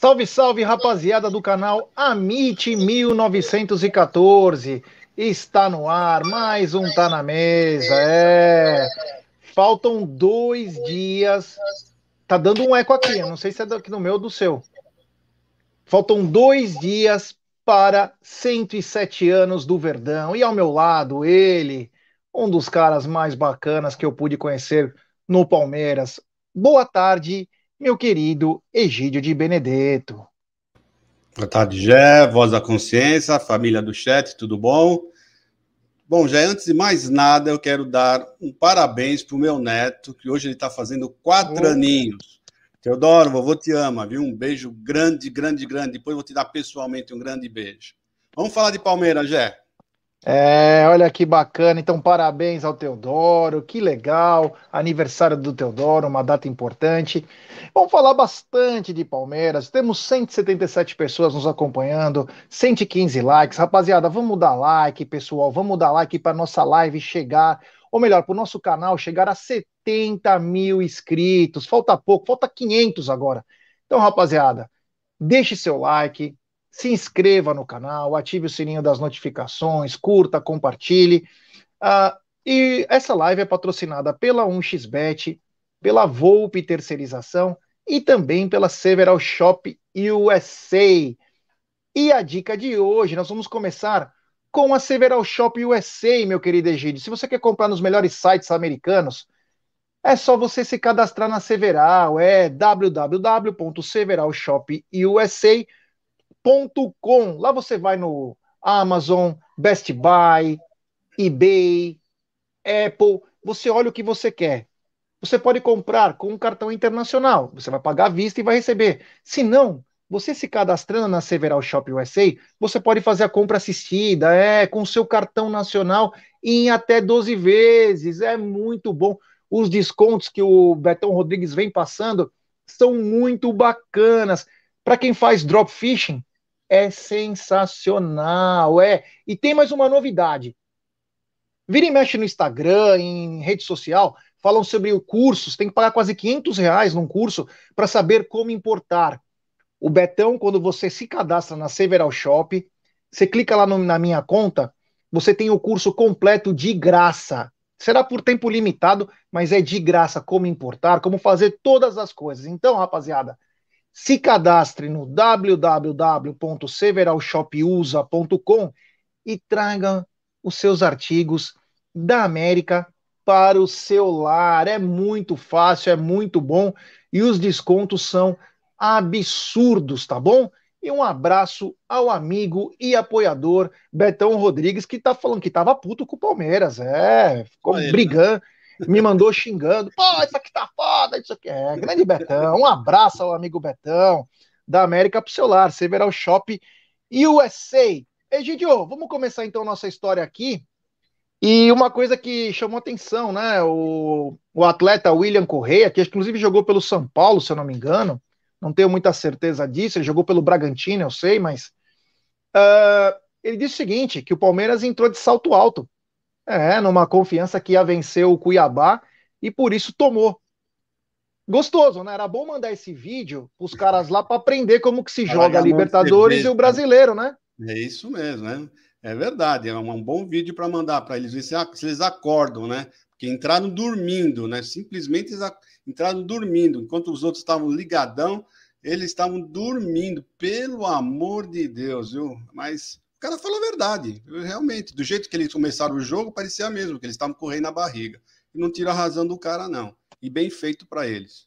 Salve, salve, rapaziada do canal Amit 1914. Está no ar, mais um Tá na Mesa. É. Faltam dois dias. Tá dando um eco aqui, eu não sei se é daqui meu ou do seu. Faltam dois dias para 107 anos do Verdão. E ao meu lado, ele, um dos caras mais bacanas que eu pude conhecer no Palmeiras. Boa tarde, meu querido Egídio de Benedetto. Boa tarde, Gé, voz da consciência, família do chat, tudo bom? Bom, Gé, antes de mais nada, eu quero dar um parabéns para o meu neto, que hoje ele está fazendo quatro oh. aninhos. Teodoro, vovô te ama, viu? Um beijo grande, grande, grande. Depois vou te dar pessoalmente um grande beijo. Vamos falar de Palmeiras, Gé. É, olha que bacana. Então, parabéns ao Teodoro, que legal. Aniversário do Teodoro, uma data importante. Vamos falar bastante de Palmeiras. Temos 177 pessoas nos acompanhando, 115 likes. Rapaziada, vamos dar like, pessoal. Vamos dar like para nossa live chegar, ou melhor, para o nosso canal chegar a 70 mil inscritos. Falta pouco, falta 500 agora. Então, rapaziada, deixe seu like, se inscreva no canal, ative o sininho das notificações, curta, compartilhe. Uh, e essa live é patrocinada pela 1xBet, pela Volpe Terceirização e também pela Several Shop USA. E a dica de hoje, nós vamos começar com a Several Shop USA, meu querido Egídio. Se você quer comprar nos melhores sites americanos, é só você se cadastrar na Several, é www.severalshopusa.com com. Lá você vai no Amazon, Best Buy, eBay, Apple, você olha o que você quer. Você pode comprar com um cartão internacional, você vai pagar à vista e vai receber. Se não, você se cadastrando na Several Shop USA, você pode fazer a compra assistida, é, com seu cartão nacional em até 12 vezes. É muito bom. Os descontos que o Betão Rodrigues vem passando são muito bacanas. Para quem faz drop fishing, é sensacional, é. E tem mais uma novidade. Vira e mexe no Instagram, em rede social, falam sobre o cursos, tem que pagar quase 500 reais num curso para saber como importar. O Betão, quando você se cadastra na Several Shop, você clica lá no, na minha conta, você tem o curso completo de graça. Será por tempo limitado, mas é de graça como importar, como fazer todas as coisas. Então, rapaziada, se cadastre no www.severalshopusa.com e traga os seus artigos da América para o seu lar. É muito fácil, é muito bom e os descontos são absurdos, tá bom? E um abraço ao amigo e apoiador Betão Rodrigues, que tá falando que tava puto com o Palmeiras. É, ficou Olha brigando, ele, né? Me mandou xingando. Pô, isso aqui tá foda, isso aqui é. Grande Betão. Um abraço ao amigo Betão, da América pro seu lar, Several Shop USA. Egidio, vamos começar então nossa história aqui. E uma coisa que chamou atenção, né? O, o atleta William Correia, que inclusive jogou pelo São Paulo, se eu não me engano, não tenho muita certeza disso, ele jogou pelo Bragantino, eu sei, mas uh, ele disse o seguinte, que o Palmeiras entrou de salto alto, é, numa confiança que ia vencer o Cuiabá, e por isso tomou. Gostoso, né? Era bom mandar esse vídeo os caras lá para aprender como que se joga a Libertadores e o brasileiro, né? É isso mesmo, né? É verdade, é um bom vídeo para mandar para eles ver se, eles acordam, né? Porque entraram dormindo, né? Simplesmente eles entraram dormindo, enquanto os outros estavam ligadão, eles estavam dormindo, pelo amor de Deus, viu? Mas o cara falou a verdade, realmente, do jeito que eles começaram o jogo, parecia mesmo que eles estavam correndo na barriga. E não tira a razão do cara, não. E bem feito para eles.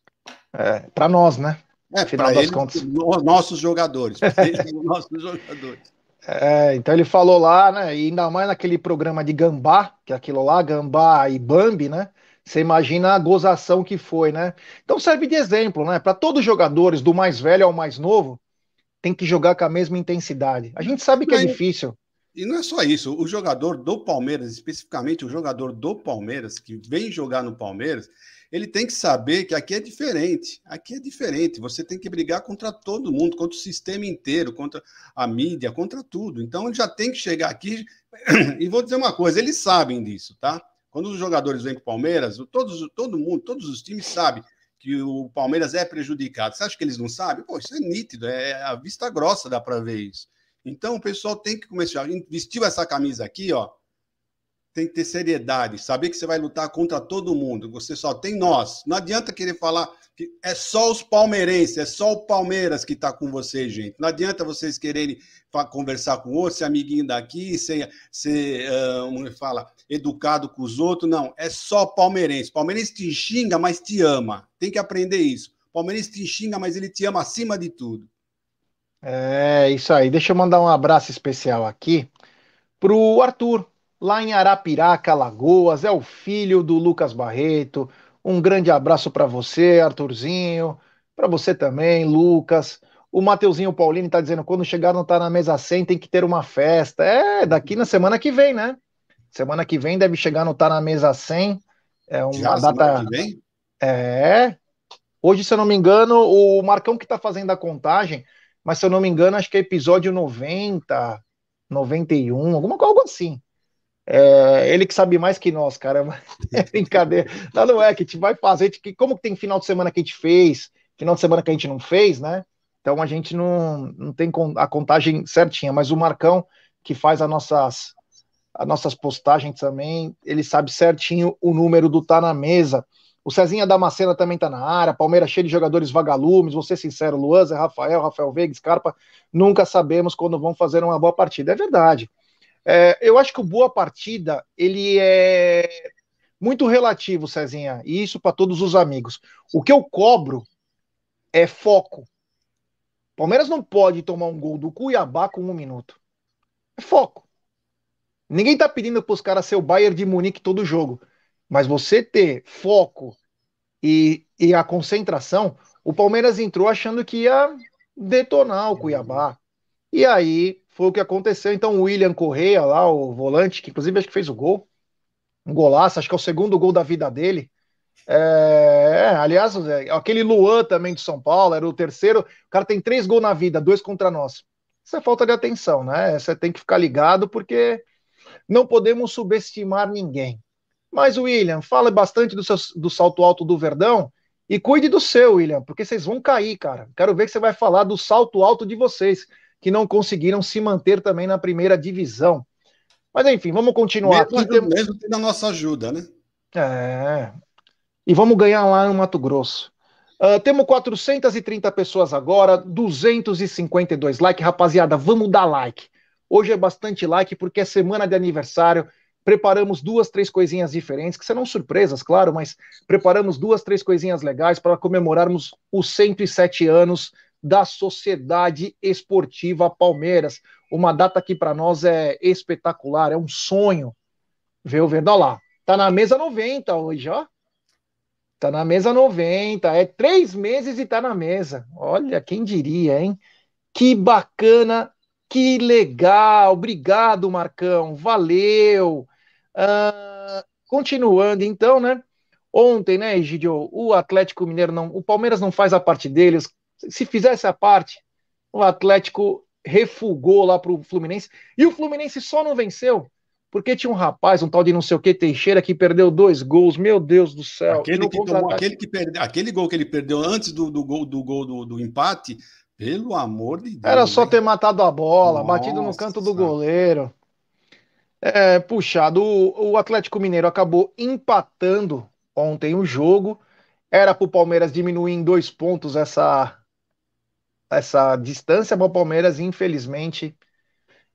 É, para nós, né? É, para eles, contas. nossos jogadores. Eles, nossos jogadores. É, então ele falou lá, né? E ainda mais naquele programa de Gambá, que é aquilo lá, Gambá e Bambi, né? Você imagina a gozação que foi, né? Então serve de exemplo, né? Para todos os jogadores, do mais velho ao mais novo, tem que jogar com a mesma intensidade. A gente sabe que é difícil. E não é só isso, o jogador do Palmeiras, especificamente o jogador do Palmeiras, que vem jogar no Palmeiras, ele tem que saber que aqui é diferente. Aqui é diferente. Você tem que brigar contra todo mundo, contra o sistema inteiro, contra a mídia, contra tudo. Então ele já tem que chegar aqui. E vou dizer uma coisa: eles sabem disso, tá? Quando os jogadores vêm para o Palmeiras, todos, todo mundo, todos os times sabem que o Palmeiras é prejudicado. Você acha que eles não sabem? Pô, isso é nítido, é a vista grossa, dá para ver isso. Então o pessoal tem que começar. Vestiu essa camisa aqui, ó tem que ter seriedade, saber que você vai lutar contra todo mundo. Você só tem nós. Não adianta querer falar é só os palmeirenses, é só o Palmeiras que está com você, gente. Não adianta vocês quererem conversar com outro, ser amiguinho daqui, ser, ser uh, fala, educado com os outros. Não, é só palmeirense. Palmeirense te xinga, mas te ama. Tem que aprender isso. Palmeirense te xinga, mas ele te ama acima de tudo. É, isso aí. Deixa eu mandar um abraço especial aqui pro Arthur, lá em Arapiraca, Lagoas, é o filho do Lucas Barreto. Um grande abraço para você, Arthurzinho, para você também, Lucas. O Mateuzinho Paulini está dizendo: quando chegar não tá na mesa 100, tem que ter uma festa. É, daqui na semana que vem, né? Semana que vem deve chegar no tá na mesa 100. É uma Já, data. É. Hoje, se eu não me engano, o Marcão que está fazendo a contagem, mas se eu não me engano, acho que é episódio 90, 91, alguma coisa assim. É, ele que sabe mais que nós, cara. É brincadeira. Não, não é que a gente vai fazer. Que, como tem final de semana que a gente fez, final de semana que a gente não fez, né? Então a gente não, não tem a contagem certinha, mas o Marcão, que faz as nossas, as nossas postagens também, ele sabe certinho o número do Tá na Mesa. O Cezinha Damascena também tá na área, Palmeiras cheio de jogadores vagalumes, vou ser sincero, Luan, Zé Rafael, Rafael Veiga, Scarpa, nunca sabemos quando vão fazer uma boa partida. É verdade. É, eu acho que o boa partida ele é muito relativo, Cezinha, e isso para todos os amigos. O que eu cobro é foco. Palmeiras não pode tomar um gol do Cuiabá com um minuto. É foco. Ninguém tá pedindo para os caras ser o Bayern de Munique todo jogo. Mas você ter foco e, e a concentração, o Palmeiras entrou achando que ia detonar o Cuiabá. E aí foi o que aconteceu. Então, o William Correia, lá, o volante, que inclusive acho que fez o gol, um golaço, acho que é o segundo gol da vida dele. É, é, aliás, aquele Luan também de São Paulo, era o terceiro. O cara tem três gols na vida, dois contra nós. Isso é falta de atenção, né? Você tem que ficar ligado porque não podemos subestimar ninguém. Mas, William, fala bastante do, seu, do salto alto do Verdão e cuide do seu, William, porque vocês vão cair, cara. Quero ver que você vai falar do salto alto de vocês, que não conseguiram se manter também na primeira divisão. Mas enfim, vamos continuar mesmo, aqui. Mesmo, mesmo tendo a nossa ajuda, né? É. E vamos ganhar lá no Mato Grosso. Uh, temos 430 pessoas agora, 252 likes. Rapaziada, vamos dar like. Hoje é bastante like porque é semana de aniversário. Preparamos duas, três coisinhas diferentes, que serão surpresas, claro, mas preparamos duas, três coisinhas legais para comemorarmos os 107 anos da Sociedade Esportiva Palmeiras. Uma data que para nós é espetacular, é um sonho ver o Verdão lá. Tá na mesa 90 hoje, ó. Tá na mesa 90. É três meses e tá na mesa. Olha, quem diria, hein? Que bacana, que legal. Obrigado, Marcão. Valeu. Uh, continuando, então, né? Ontem, né, Egidio, o Atlético Mineiro não. O Palmeiras não faz a parte deles. Se fizesse a parte, o Atlético refugou lá pro Fluminense. E o Fluminense só não venceu porque tinha um rapaz, um tal de não sei o que, Teixeira, que perdeu dois gols, meu Deus do céu. Aquele, que tomou, aquele, que perde, aquele gol que ele perdeu antes do, do gol, do, gol do, do empate, pelo amor de Deus. Era só ter matado a bola, Nossa, batido no canto do goleiro. É, puxado. O, o Atlético Mineiro acabou empatando ontem o jogo. Era para o Palmeiras diminuir em dois pontos essa, essa distância, mas o Palmeiras, infelizmente,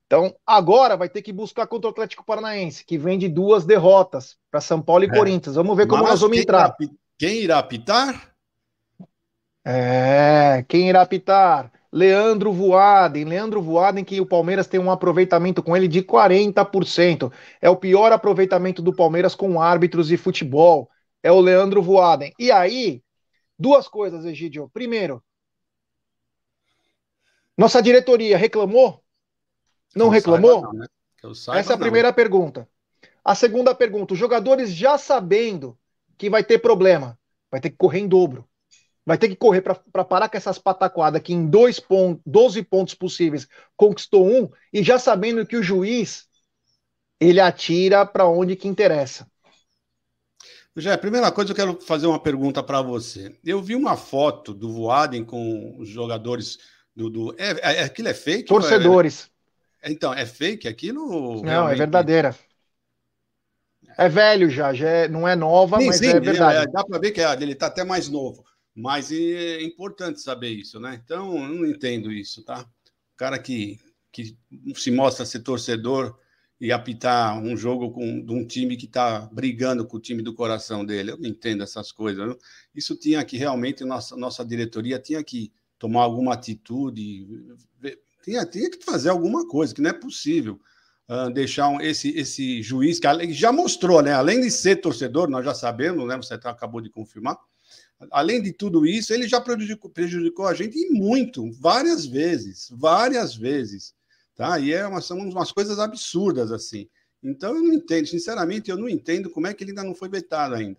então, agora vai ter que buscar contra o Atlético Paranaense, que vem de duas derrotas para São Paulo e é. Corinthians. Vamos ver como Mas nós vamos entrar. Irá, quem irá apitar? É, quem irá apitar? Leandro Voaden. Leandro Voaden, que o Palmeiras tem um aproveitamento com ele de 40%. É o pior aproveitamento do Palmeiras com árbitros e futebol. É o Leandro Voaden. E aí, duas coisas, Egidio. Primeiro, nossa diretoria reclamou não reclamou? Saiba, não, né? Essa é a primeira pergunta. A segunda pergunta: os jogadores já sabendo que vai ter problema, vai ter que correr em dobro. Vai ter que correr para parar com essas pataquadas que em dois pontos, 12 pontos possíveis conquistou um, e já sabendo que o juiz ele atira para onde que interessa. Já, primeira coisa, eu quero fazer uma pergunta para você. Eu vi uma foto do Voaden com os jogadores do. do é, é, aquilo é fake? Torcedores. Então, é fake aquilo? Não, é realmente... é verdadeira. É velho já, já é, não é nova, sim, mas sim, é verdade. É, dá para ver que é, ele está até mais novo. Mas é importante saber isso, né? Então, eu não entendo isso, tá? O cara que, que se mostra ser torcedor e apitar um jogo com de um time que está brigando com o time do coração dele. Eu não entendo essas coisas. Não? Isso tinha que realmente, nossa, nossa diretoria tinha que tomar alguma atitude, tinha, que fazer alguma coisa, que não é possível uh, deixar um, esse, esse juiz, que já mostrou, né? Além de ser torcedor, nós já sabemos, né? Você tá, acabou de confirmar. Além de tudo isso, ele já prejudicou, prejudicou a gente e muito, várias vezes, várias vezes. Tá? E é uma, são umas coisas absurdas assim. Então eu não entendo, sinceramente, eu não entendo como é que ele ainda não foi vetado ainda.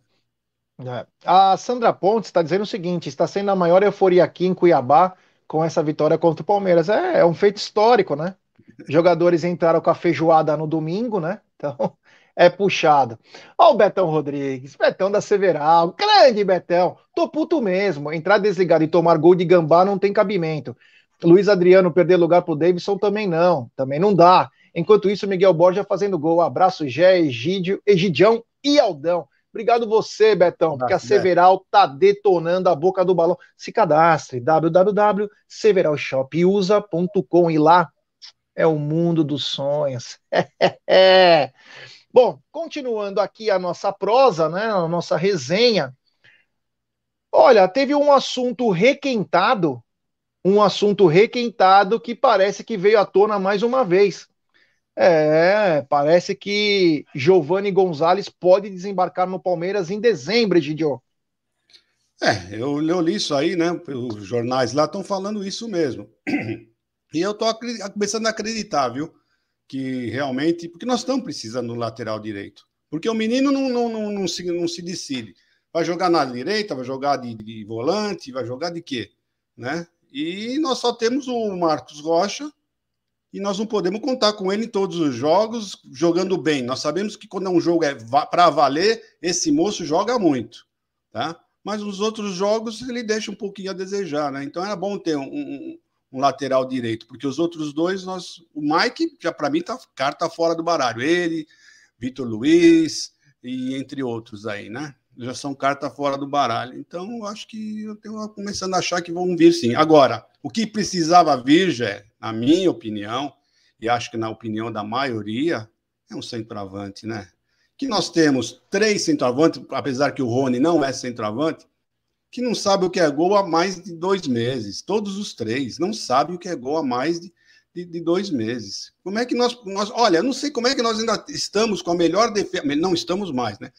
É. A Sandra Pontes está dizendo o seguinte: está sendo a maior euforia aqui em Cuiabá com essa vitória contra o Palmeiras. É, é um feito histórico, né? Jogadores entraram com a feijoada no domingo, né? Então, é puxado. Ó o Betão Rodrigues, Betão da Several, grande Betão. Tô puto mesmo. Entrar desligado e tomar gol de gambá não tem cabimento. Luiz Adriano perder lugar pro Davidson também não. Também não dá. Enquanto isso, Miguel Borja fazendo gol. Abraço, Gé, Egídio, Egidião e Aldão. Obrigado você, Betão, porque a Several tá detonando a boca do balão. Se cadastre www.severalshopusa.com e lá é o mundo dos sonhos. Bom, continuando aqui a nossa prosa, né, a nossa resenha. Olha, teve um assunto requentado, um assunto requentado que parece que veio à tona mais uma vez. É, parece que Giovanni Gonzalez pode desembarcar no Palmeiras em dezembro, Egidio. É, eu, eu li isso aí, né? Os jornais lá estão falando isso mesmo. E eu estou começando a acreditar, viu? Que realmente. Porque nós estamos precisando do lateral direito. Porque o menino não, não, não, não, se, não se decide. Vai jogar na direita, vai jogar de, de volante, vai jogar de quê? Né? E nós só temos o Marcos Rocha e nós não podemos contar com ele em todos os jogos, jogando bem. Nós sabemos que quando um jogo é para valer, esse moço joga muito, tá? Mas nos outros jogos ele deixa um pouquinho a desejar, né? Então era bom ter um, um, um lateral direito, porque os outros dois, nós, o Mike já para mim tá carta fora do baralho. Ele, Vitor Luiz e entre outros aí, né? Já são carta fora do baralho. Então, acho que eu tenho começando a achar que vão vir sim. Agora, o que precisava vir, já, na minha opinião, e acho que na opinião da maioria, é um centroavante, né? Que nós temos três centroavantes, apesar que o Rony não é centroavante, que não sabe o que é gol há mais de dois meses. Todos os três não sabem o que é gol há mais de, de, de, dois meses. Como é que nós, nós. Olha, não sei como é que nós ainda estamos com a melhor defesa. Não estamos mais, né?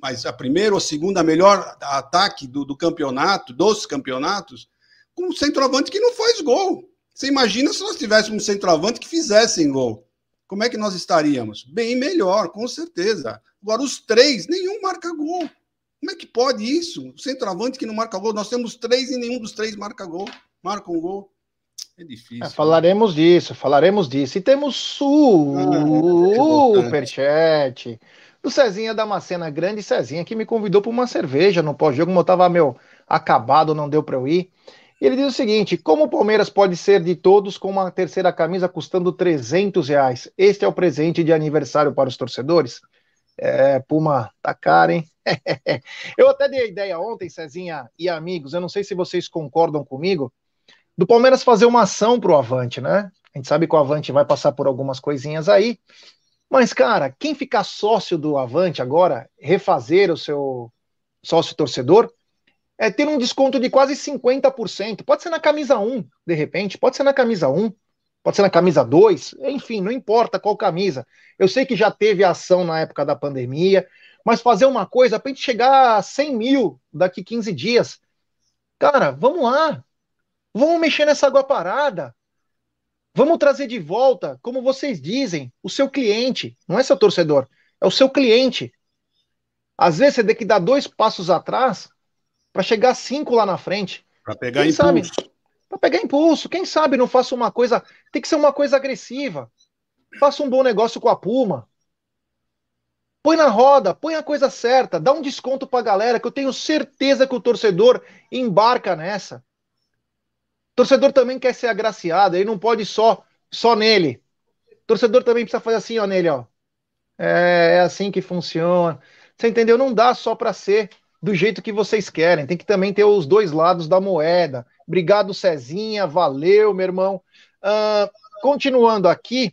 Mas a primeira ou segunda melhor ataque do, do campeonato, dos campeonatos, com um centroavante que não faz gol. Você imagina se nós tivéssemos um centroavante que fizesse gol. Como é que nós estaríamos? Bem melhor, com certeza. Agora, os três, nenhum marca gol. Como é que pode isso? O centroavante que não marca gol, nós temos três e nenhum dos três marca gol, marca um gol. É difícil. É, falaremos né? disso, falaremos disso. E temos superchat ah, é do Cezinha Damascena, grande Cezinha, que me convidou para uma cerveja no pós-jogo, como eu estava meu acabado, não deu para eu ir. E ele diz o seguinte: como o Palmeiras pode ser de todos com uma terceira camisa custando 300 reais? Este é o presente de aniversário para os torcedores? É, Puma, tá caro, hein? eu até dei a ideia ontem, Cezinha e amigos, eu não sei se vocês concordam comigo, do Palmeiras fazer uma ação pro Avante, né? A gente sabe que o Avante vai passar por algumas coisinhas aí, mas, cara, quem ficar sócio do Avante agora, refazer o seu sócio torcedor, é ter um desconto de quase 50%. Pode ser na camisa 1, de repente, pode ser na camisa 1, pode ser na camisa 2, enfim, não importa qual camisa. Eu sei que já teve ação na época da pandemia, mas fazer uma coisa para a gente chegar a 100 mil daqui 15 dias. Cara, vamos lá. Vamos mexer nessa água parada. Vamos trazer de volta, como vocês dizem, o seu cliente. Não é seu torcedor, é o seu cliente. Às vezes você tem que dar dois passos atrás para chegar cinco lá na frente. Para pegar Quem impulso. Para pegar impulso. Quem sabe não faça uma coisa. Tem que ser uma coisa agressiva. Faça um bom negócio com a Puma. Põe na roda, põe a coisa certa, dá um desconto para a galera, que eu tenho certeza que o torcedor embarca nessa. O torcedor também quer ser agraciado, ele não pode só só nele. O torcedor também precisa fazer assim, ó, nele, ó. É, é assim que funciona. Você entendeu? Não dá só para ser do jeito que vocês querem, tem que também ter os dois lados da moeda. Obrigado, Cezinha, valeu, meu irmão. Uh, continuando aqui,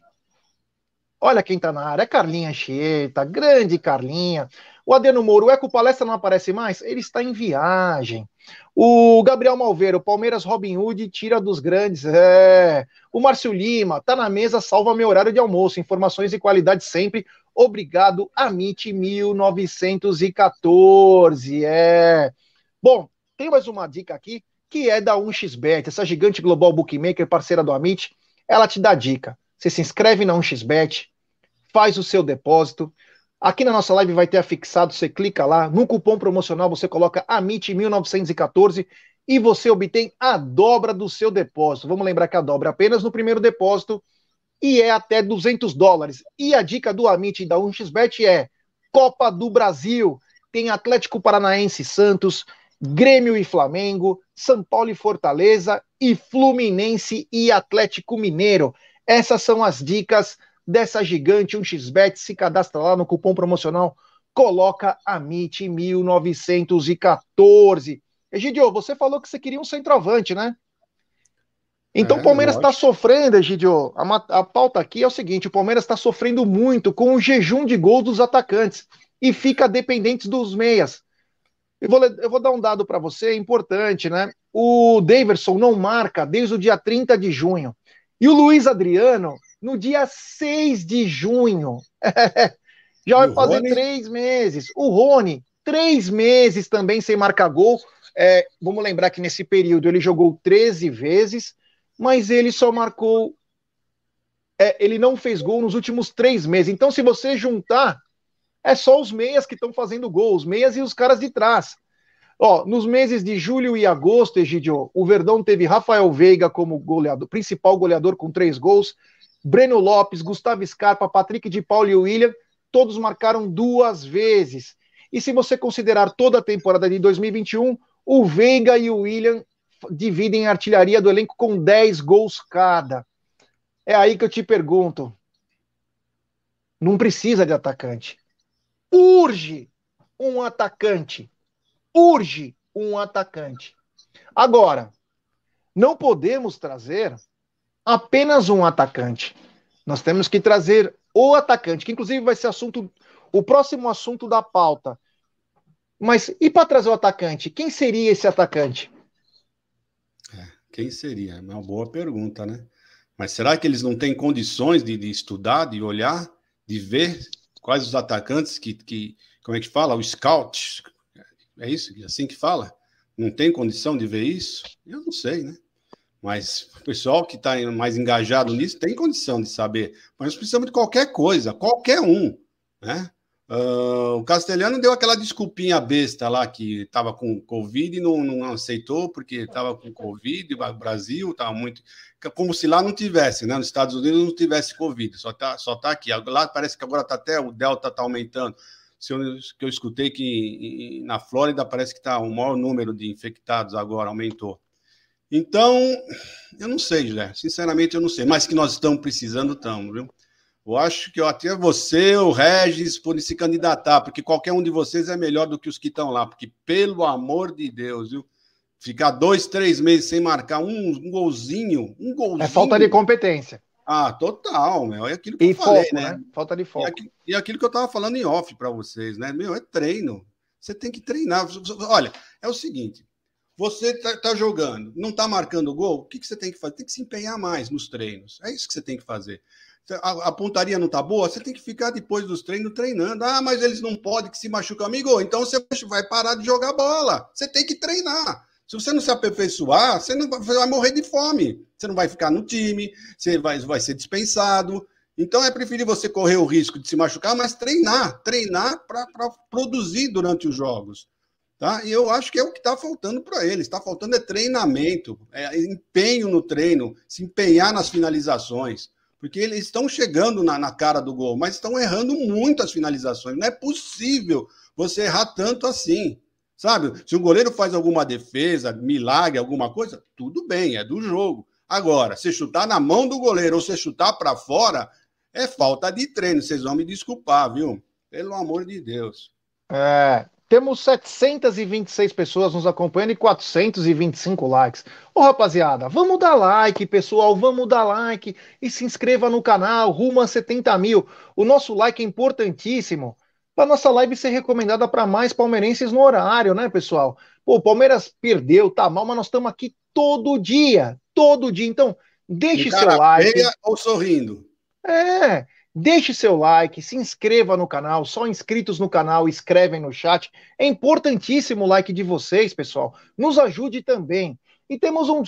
Olha quem tá na área, é Carlinha Anchieta, grande Carlinha. O Adeno Moro, o Eco Palestra não aparece mais? Ele está em viagem. O Gabriel Malveiro, Palmeiras Robin Hood tira dos grandes. É. O Márcio Lima, tá na mesa, salva meu horário de almoço. Informações de qualidade sempre. Obrigado, Amit 1914. É. Bom, tem mais uma dica aqui, que é da 1xBet, essa gigante global bookmaker, parceira do Amit. Ela te dá dica. Você se inscreve na 1xBet, faz o seu depósito. Aqui na nossa live vai ter afixado, você clica lá, no cupom promocional você coloca AMIT1914 e você obtém a dobra do seu depósito. Vamos lembrar que a dobra é apenas no primeiro depósito e é até 200 dólares. E a dica do Amit da 1xBet é Copa do Brasil. Tem Atlético Paranaense Santos, Grêmio e Flamengo, São Paulo e Fortaleza e Fluminense e Atlético Mineiro. Essas são as dicas dessa gigante 1xBet. Se cadastra lá no cupom promocional, coloca a MIT 1914. Egidio, você falou que você queria um centroavante, né? Então é, o Palmeiras está sofrendo, Egidio. A, a pauta aqui é o seguinte: o Palmeiras está sofrendo muito com o jejum de gols dos atacantes e fica dependente dos meias. Eu vou, eu vou dar um dado para você, importante, né? O Daverson não marca desde o dia 30 de junho. E o Luiz Adriano, no dia 6 de junho, já vai fazer Rony? três meses. O Rony, três meses também sem marcar gol. É, vamos lembrar que nesse período ele jogou 13 vezes, mas ele só marcou. É, ele não fez gol nos últimos três meses. Então, se você juntar, é só os meias que estão fazendo gol, os meias e os caras de trás. Ó, nos meses de julho e agosto, Egidio, o Verdão teve Rafael Veiga como goleador, principal goleador com três gols, Breno Lopes, Gustavo Scarpa, Patrick de Paulo e William, todos marcaram duas vezes. E se você considerar toda a temporada de 2021, o Veiga e o William dividem a artilharia do elenco com 10 gols cada. É aí que eu te pergunto. Não precisa de atacante. Urge um atacante. Urge um atacante. Agora, não podemos trazer apenas um atacante. Nós temos que trazer o atacante, que inclusive vai ser assunto, o próximo assunto da pauta. Mas e para trazer o atacante? Quem seria esse atacante? É, quem seria? É uma boa pergunta, né? Mas será que eles não têm condições de, de estudar, de olhar, de ver quais os atacantes que, que como é que fala? O scout. É isso? Assim que fala? Não tem condição de ver isso? Eu não sei, né? Mas o pessoal que está mais engajado nisso tem condição de saber. Mas precisamos de qualquer coisa, qualquer um, né? Uh, o Castelhano deu aquela desculpinha besta lá que estava com Covid e não, não aceitou porque estava com Covid, o Brasil estava muito. Como se lá não tivesse, né? Nos Estados Unidos não tivesse Covid, só está só tá aqui. Lá parece que agora está até o Delta está aumentando. Se eu, que eu escutei que na Flórida parece que está o maior número de infectados agora, aumentou. Então, eu não sei, José. Sinceramente, eu não sei. Mas que nós estamos precisando, estamos, viu? Eu acho que até você, o Regis, podem se candidatar, porque qualquer um de vocês é melhor do que os que estão lá, porque, pelo amor de Deus, viu? Ficar dois, três meses sem marcar um, um golzinho, um golzinho. É falta de competência. Ah, total, meu. É aquilo que e eu foco, falei, né? né? Falta de foco. E aquilo, e aquilo que eu estava falando em off para vocês, né? Meu, é treino. Você tem que treinar. Olha, é o seguinte: você está tá jogando, não está marcando gol, o que, que você tem que fazer? Tem que se empenhar mais nos treinos. É isso que você tem que fazer. A, a pontaria não está boa, você tem que ficar depois dos treinos treinando. Ah, mas eles não podem que se machucam, amigo. Então você vai parar de jogar bola. Você tem que treinar. Se você não se aperfeiçoar, você, não, você vai morrer de fome. Você não vai ficar no time, você vai, vai ser dispensado. Então é preferir você correr o risco de se machucar, mas treinar, treinar para produzir durante os jogos. Tá? E eu acho que é o que está faltando para eles. Está faltando é treinamento, é empenho no treino, se empenhar nas finalizações porque eles estão chegando na, na cara do gol, mas estão errando muito as finalizações. Não é possível você errar tanto assim. Sabe? Se o goleiro faz alguma defesa, milagre, alguma coisa, tudo bem, é do jogo. Agora, se chutar na mão do goleiro ou se chutar para fora, é falta de treino. Vocês vão me desculpar, viu? Pelo amor de Deus. É, temos 726 pessoas nos acompanhando e 425 likes. Ô rapaziada, vamos dar like, pessoal, vamos dar like e se inscreva no canal, rumo a 70 mil. O nosso like é importantíssimo para nossa live ser recomendada para mais palmeirenses no horário, né, pessoal? Pô, o Palmeiras perdeu, tá mal, mas nós estamos aqui todo dia, todo dia. Então, deixe seu like. ou sorrindo? É, Deixe seu like, se inscreva no canal, só inscritos no canal escrevem no chat. É importantíssimo o like de vocês, pessoal. Nos ajude também. E temos um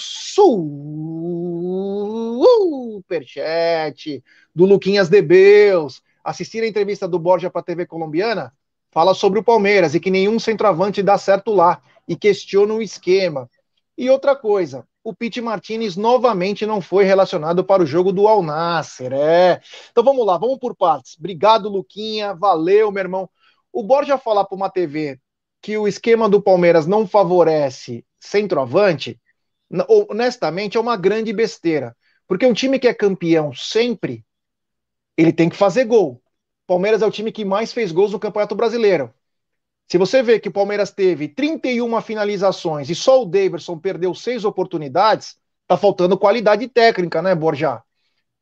superchat do Luquinhas Debeus. Assistir a entrevista do Borja para a TV colombiana fala sobre o Palmeiras e que nenhum centroavante dá certo lá e questiona o esquema. E outra coisa, o Pete Martinez novamente não foi relacionado para o jogo do Al Nasser. É. Então vamos lá, vamos por partes. Obrigado, Luquinha. Valeu, meu irmão. O Borja falar para uma TV que o esquema do Palmeiras não favorece centroavante, honestamente, é uma grande besteira. Porque um time que é campeão sempre, ele tem que fazer gol. Palmeiras é o time que mais fez gols no Campeonato Brasileiro. Se você vê que o Palmeiras teve 31 finalizações e só o Davidson perdeu seis oportunidades, tá faltando qualidade técnica, né, Borja?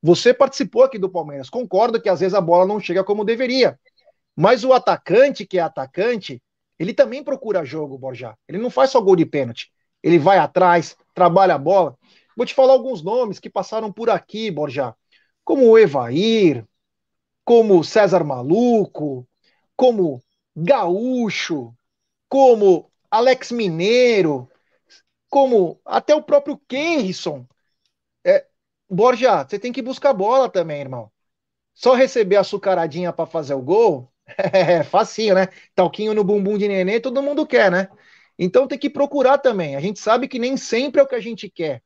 Você participou aqui do Palmeiras. Concordo que às vezes a bola não chega como deveria. Mas o atacante, que é atacante, ele também procura jogo, Borja. Ele não faz só gol de pênalti. Ele vai atrás, trabalha a bola. Vou te falar alguns nomes que passaram por aqui, Borja. Como o Evair, como César Maluco, como Gaúcho, como Alex Mineiro, como até o próprio Kenrisson. É, Borja, você tem que buscar bola também, irmão. Só receber açucaradinha para fazer o gol é facinho, né? Talquinho no bumbum de nenê, todo mundo quer, né? Então tem que procurar também. A gente sabe que nem sempre é o que a gente quer.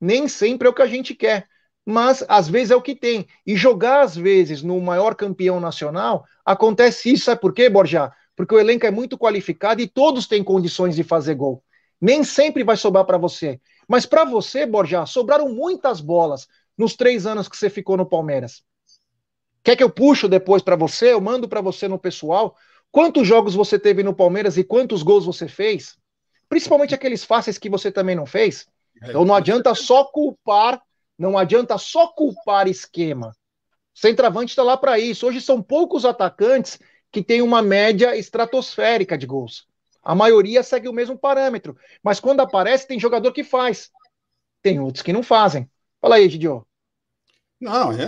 Nem sempre é o que a gente quer. Mas às vezes é o que tem. E jogar, às vezes, no maior campeão nacional, acontece isso. Sabe por quê, Borja? Porque o elenco é muito qualificado e todos têm condições de fazer gol. Nem sempre vai sobrar para você. Mas para você, Borja, sobraram muitas bolas nos três anos que você ficou no Palmeiras. Quer que eu puxo depois para você? Eu mando para você no pessoal. Quantos jogos você teve no Palmeiras e quantos gols você fez? Principalmente aqueles fáceis que você também não fez. Então não adianta só culpar, não adianta só culpar esquema. Centroavante está lá para isso. Hoje são poucos atacantes que têm uma média estratosférica de gols. A maioria segue o mesmo parâmetro. Mas quando aparece, tem jogador que faz. Tem outros que não fazem. Fala aí, Gidio. Não, é,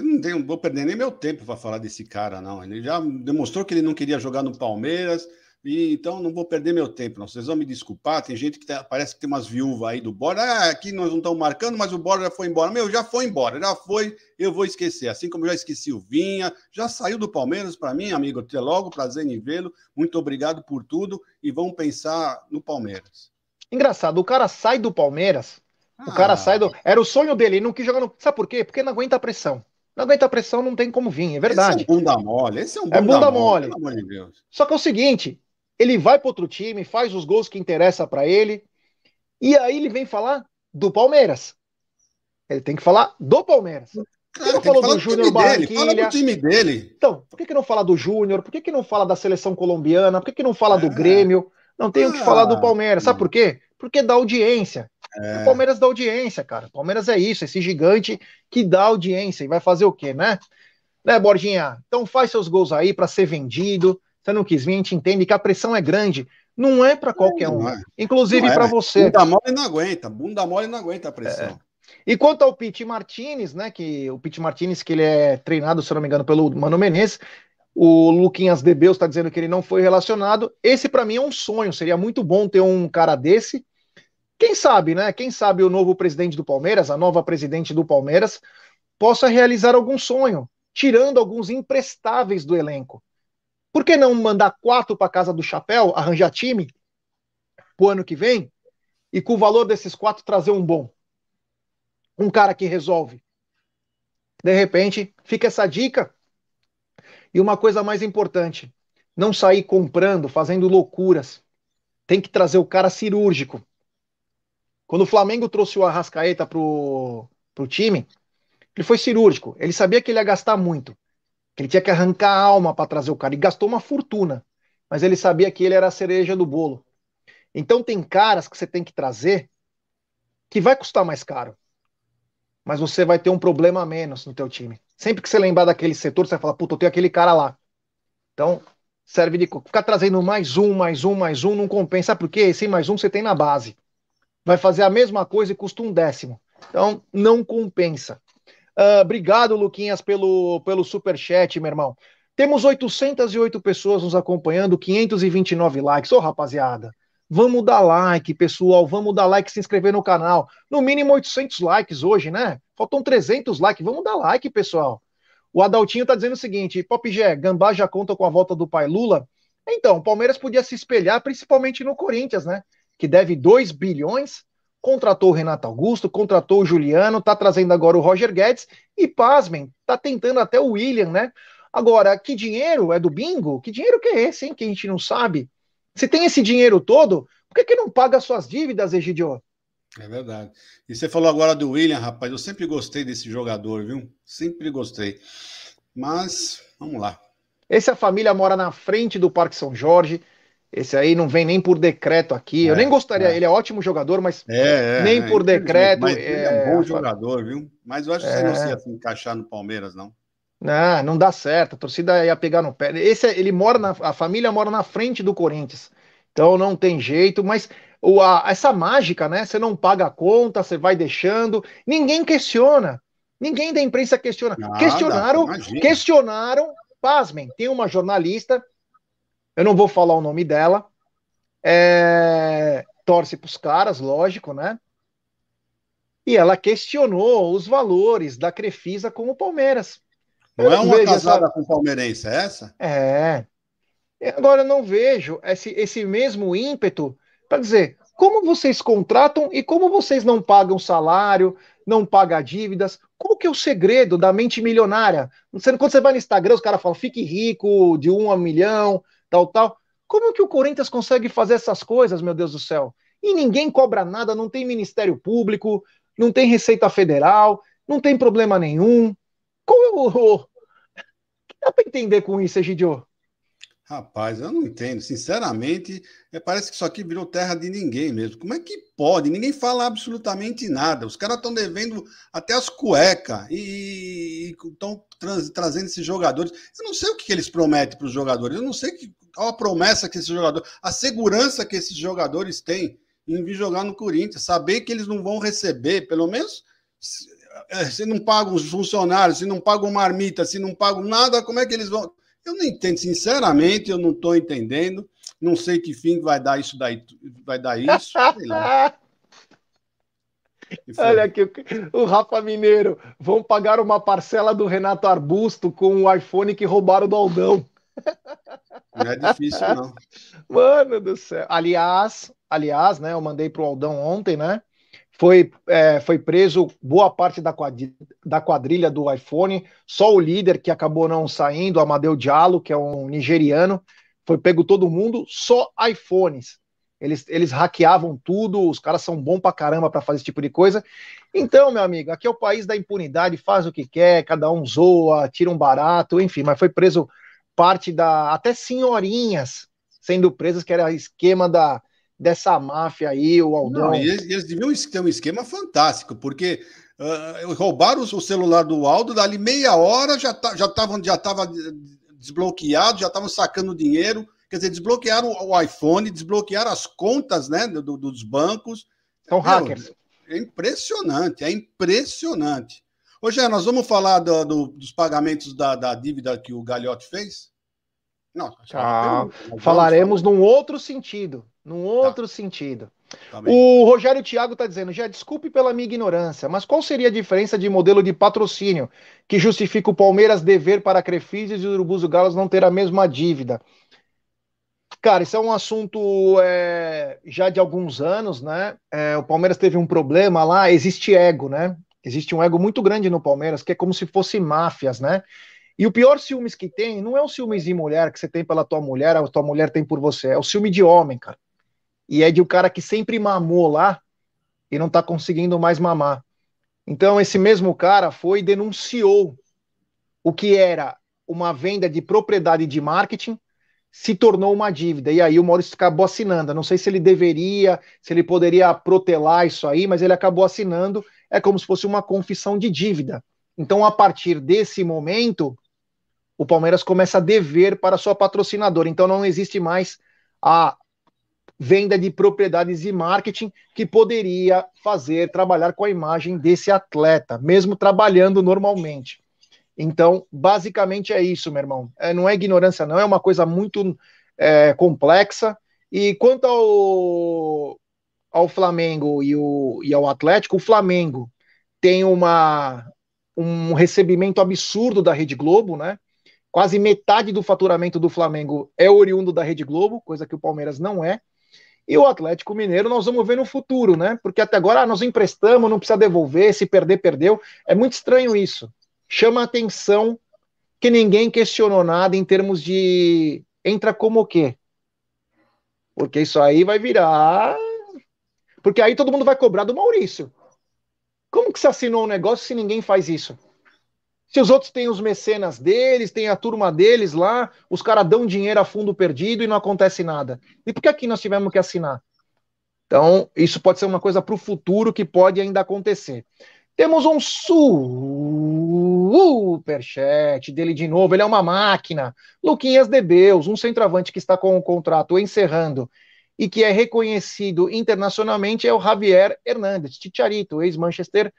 não tem, vou perder nem meu tempo para falar desse cara, não. Ele já demonstrou que ele não queria jogar no Palmeiras, e então não vou perder meu tempo, não. Vocês vão me desculpar, tem gente que tá, parece que tem umas viúvas aí do Bora. Ah, aqui nós não estamos marcando, mas o Bora já foi embora. Meu, já foi embora, já foi, eu vou esquecer. Assim como eu já esqueci o Vinha, já saiu do Palmeiras para mim, amigo. Até logo, prazer em vê-lo. Muito obrigado por tudo e vamos pensar no Palmeiras. Engraçado, o cara sai do Palmeiras o cara ah. sai do. Era o sonho dele, ele não quis jogar no. Sabe por quê? Porque não aguenta a pressão. Não aguenta a pressão, não tem como vir, é verdade. Esse é um bunda mole, esse é um bunda, é bunda mole. mole. De Só que é o seguinte: ele vai para outro time, faz os gols que interessa para ele, e aí ele vem falar do Palmeiras. Ele tem que falar do Palmeiras. Que não falou do Júnior Barranquilha? Fala do time dele. Então, por que, que não fala do Júnior? Por que, que não fala da seleção colombiana? Por que, que não fala é. do Grêmio? Não tem o que falar do ah, Palmeiras. Sabe por quê? Porque dá audiência. É. O Palmeiras dá audiência, cara. O Palmeiras é isso, esse gigante que dá audiência e vai fazer o quê, né? Né, Borginha? Então faz seus gols aí para ser vendido. Você não quis vir, a gente entende que a pressão é grande. Não é para qualquer um, é. inclusive para você. Bunda mole não aguenta, bunda mole não aguenta a pressão. É. E quanto ao Pete Martinez, né, que o Pete Martinez que ele é treinado, se não me engano, pelo Mano Menezes, o Luquinhas Debeus está dizendo que ele não foi relacionado. Esse para mim é um sonho, seria muito bom ter um cara desse quem sabe, né? Quem sabe o novo presidente do Palmeiras, a nova presidente do Palmeiras, possa realizar algum sonho, tirando alguns imprestáveis do elenco. Por que não mandar quatro para casa do chapéu, arranjar time pro ano que vem e com o valor desses quatro trazer um bom? Um cara que resolve. De repente, fica essa dica. E uma coisa mais importante, não sair comprando, fazendo loucuras. Tem que trazer o cara cirúrgico. Quando o Flamengo trouxe o Arrascaeta pro, pro time, ele foi cirúrgico. Ele sabia que ele ia gastar muito. Que ele tinha que arrancar a alma para trazer o cara. E gastou uma fortuna. Mas ele sabia que ele era a cereja do bolo. Então tem caras que você tem que trazer que vai custar mais caro. Mas você vai ter um problema a menos no teu time. Sempre que você lembrar daquele setor, você vai falar, puta, eu tenho aquele cara lá. Então, serve de ficar trazendo mais um, mais um, mais um, não compensa. Sabe por quê? Esse mais um você tem na base vai fazer a mesma coisa e custa um décimo. Então, não compensa. Uh, obrigado, Luquinhas, pelo, pelo super chat, meu irmão. Temos 808 pessoas nos acompanhando, 529 likes. Ô, oh, rapaziada, vamos dar like, pessoal. Vamos dar like, se inscrever no canal. No mínimo 800 likes hoje, né? Faltam 300 likes. Vamos dar like, pessoal. O Adaltinho tá dizendo o seguinte: Pop Gé, Gambá já conta com a volta do pai Lula. Então, o Palmeiras podia se espelhar principalmente no Corinthians, né? que deve 2 bilhões, contratou o Renato Augusto, contratou o Juliano, está trazendo agora o Roger Guedes e, pasmem, está tentando até o William, né? Agora, que dinheiro é do bingo? Que dinheiro que é esse, hein? Que a gente não sabe. Se tem esse dinheiro todo, por que, que não paga suas dívidas, Egidio? É verdade. E você falou agora do William, rapaz. Eu sempre gostei desse jogador, viu? Sempre gostei. Mas, vamos lá. Essa família mora na frente do Parque São Jorge. Esse aí não vem nem por decreto aqui. É, eu nem gostaria, é. ele é ótimo jogador, mas é, é nem é, por decreto. Mas ele é, um bom jogador, viu? Mas eu acho que você não se ia se encaixar no Palmeiras, não. Não, não dá certo. A torcida ia pegar no pé. Esse ele mora na, a família mora na frente do Corinthians. Então não tem jeito, mas o, a, essa mágica, né? Você não paga a conta, você vai deixando, ninguém questiona. Ninguém da imprensa questiona. Nada, questionaram, imagina. questionaram, pasmem, tem uma jornalista eu não vou falar o nome dela. É, torce para os caras, lógico, né? E ela questionou os valores da Crefisa com o Palmeiras. Não é uma casada essa... com palmeirense, é essa? É. Agora eu não vejo esse, esse mesmo ímpeto para dizer como vocês contratam e como vocês não pagam salário, não paga dívidas. Qual que é o segredo da mente milionária? Quando você vai no Instagram, os caras falam, fique rico, de um a um milhão, tal, tal. Como que o Corinthians consegue fazer essas coisas, meu Deus do céu? E ninguém cobra nada, não tem Ministério Público, não tem Receita Federal, não tem problema nenhum. Qual é o. o... Dá para entender com isso, Egidio? Rapaz, eu não entendo. Sinceramente, é, parece que isso aqui virou terra de ninguém mesmo. Como é que pode? Ninguém fala absolutamente nada. Os caras estão devendo até as cuecas e estão trazendo esses jogadores. Eu não sei o que, que eles prometem para os jogadores. Eu não sei que, qual a promessa que esses jogadores, a segurança que esses jogadores têm em vir jogar no Corinthians. Saber que eles não vão receber, pelo menos se, é, se não pagam os funcionários, se não pagam marmita, se não pagam nada, como é que eles vão eu não entendo, sinceramente, eu não estou entendendo. Não sei que fim vai dar isso daí, vai dar isso. Olha aqui, o Rafa Mineiro. Vão pagar uma parcela do Renato Arbusto com o iPhone que roubaram do Aldão. Não é difícil, não. Mano do céu. Aliás, aliás, né? Eu mandei pro Aldão ontem, né? Foi, é, foi preso boa parte da quadrilha, da quadrilha do iPhone, só o líder que acabou não saindo, Amadeu Diallo, que é um nigeriano, foi pego todo mundo, só iPhones. Eles, eles hackeavam tudo, os caras são bons pra caramba para fazer esse tipo de coisa. Então, meu amigo, aqui é o país da impunidade, faz o que quer, cada um zoa, tira um barato, enfim, mas foi preso parte da. até senhorinhas sendo presas, que era esquema da, dessa máfia aí, o Aldão. Não, e eles, eles deviam ter um esquema fantástico, porque uh, roubaram o celular do Aldo, dali meia hora já tá, já estavam já tava desbloqueado, já estavam sacando dinheiro, quer dizer, desbloquearam o iPhone, desbloquearam as contas né, do, dos bancos. São Meu, hackers. É impressionante, é impressionante. Ô, Gé, nós vamos falar do, do, dos pagamentos da, da dívida que o Galhote fez? Não, ah, falaremos num outro sentido. Num tá. outro tá. sentido. O Rogério Thiago está dizendo: já desculpe pela minha ignorância, mas qual seria a diferença de modelo de patrocínio que justifica o Palmeiras dever para a Crefisa e o Urubuzo Galos não ter a mesma dívida? Cara, isso é um assunto é, já de alguns anos, né? É, o Palmeiras teve um problema lá, existe ego, né? Existe um ego muito grande no Palmeiras, que é como se fosse máfias, né? E o pior ciúmes que tem não é o ciúmes de mulher que você tem pela tua mulher, a tua mulher tem por você, é o ciúme de homem, cara. E é de um cara que sempre mamou lá e não tá conseguindo mais mamar. Então esse mesmo cara foi e denunciou o que era uma venda de propriedade de marketing se tornou uma dívida. E aí o Maurício acabou assinando. não sei se ele deveria, se ele poderia protelar isso aí, mas ele acabou assinando. É como se fosse uma confissão de dívida. Então, a partir desse momento, o Palmeiras começa a dever para sua patrocinadora. Então não existe mais a venda de propriedades e marketing que poderia fazer trabalhar com a imagem desse atleta, mesmo trabalhando normalmente. Então, basicamente é isso, meu irmão. É, não é ignorância, não, é uma coisa muito é, complexa. E quanto ao, ao Flamengo e, o, e ao Atlético, o Flamengo tem uma, um recebimento absurdo da Rede Globo, né? Quase metade do faturamento do Flamengo é oriundo da Rede Globo, coisa que o Palmeiras não é. E o Atlético Mineiro nós vamos ver no futuro, né? Porque até agora ah, nós emprestamos, não precisa devolver, se perder, perdeu. É muito estranho isso. Chama a atenção que ninguém questionou nada em termos de entra como o quê? Porque isso aí vai virar. Porque aí todo mundo vai cobrar do Maurício. Como que se assinou um negócio se ninguém faz isso? Se os outros têm os mecenas deles, tem a turma deles lá, os caras dão dinheiro a fundo perdido e não acontece nada. E por que aqui nós tivemos que assinar? Então, isso pode ser uma coisa para o futuro que pode ainda acontecer. Temos um superchat dele de novo, ele é uma máquina. Luquinhas Debeus, um centroavante que está com o contrato encerrando e que é reconhecido internacionalmente é o Javier Hernandes, Ticharito, ex-Manchester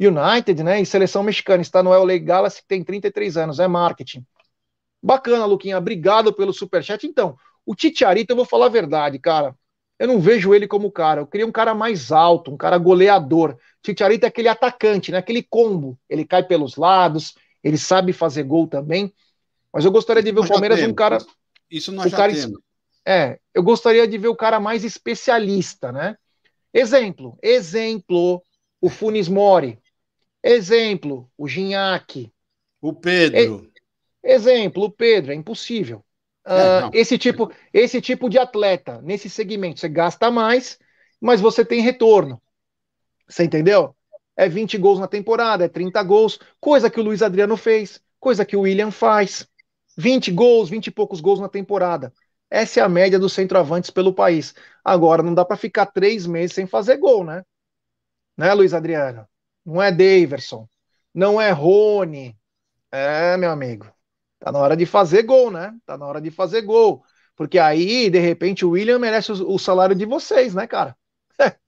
United, né? E seleção mexicana, está no LA Galaxy, que tem 33 anos, é marketing. Bacana, Luquinha, obrigado pelo superchat. Então, o Titiarito, eu vou falar a verdade, cara. Eu não vejo ele como cara. Eu queria um cara mais alto, um cara goleador. Titiarito é aquele atacante, né? Aquele combo. Ele cai pelos lados, ele sabe fazer gol também. Mas eu gostaria de ver o Palmeiras um cara. Isso nós um já cara, temos. É, eu gostaria de ver o cara mais especialista, né? Exemplo, exemplo, o Funes Mori Exemplo, o Ginhaque. O Pedro. E... Exemplo, o Pedro, é impossível. É, uh, esse, tipo, esse tipo de atleta, nesse segmento, você gasta mais, mas você tem retorno. Você entendeu? É 20 gols na temporada, é 30 gols, coisa que o Luiz Adriano fez, coisa que o William faz. 20 gols, 20 e poucos gols na temporada. Essa é a média dos centroavantes pelo país. Agora, não dá para ficar três meses sem fazer gol, né? Né, Luiz Adriano? Não é Daverson, não é Rony. É, meu amigo. Tá na hora de fazer gol, né? Tá na hora de fazer gol. Porque aí, de repente, o William merece o, salário de vocês, né, cara?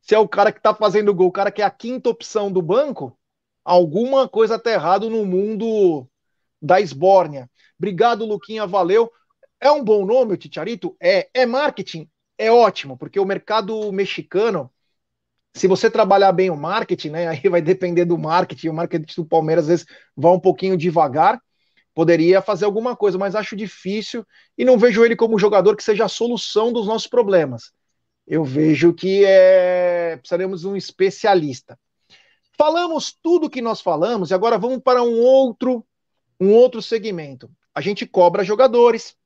Se é o cara que tá fazendo gol, o cara que é a quinta opção do banco, alguma coisa tá errado no mundo da esbórnia. Obrigado, Luquinha, valeu. É um bom nome, o Ticharito? É. É marketing? É ótimo, porque o mercado mexicano, se você trabalhar bem o marketing, né, aí vai depender do marketing, o marketing do Palmeiras às vezes vai um pouquinho devagar, poderia fazer alguma coisa, mas acho difícil e não vejo ele como jogador que seja a solução dos nossos problemas. Eu vejo que é, precisaremos de um especialista. Falamos tudo que nós falamos e agora vamos para um outro um outro segmento. A gente cobra jogadores,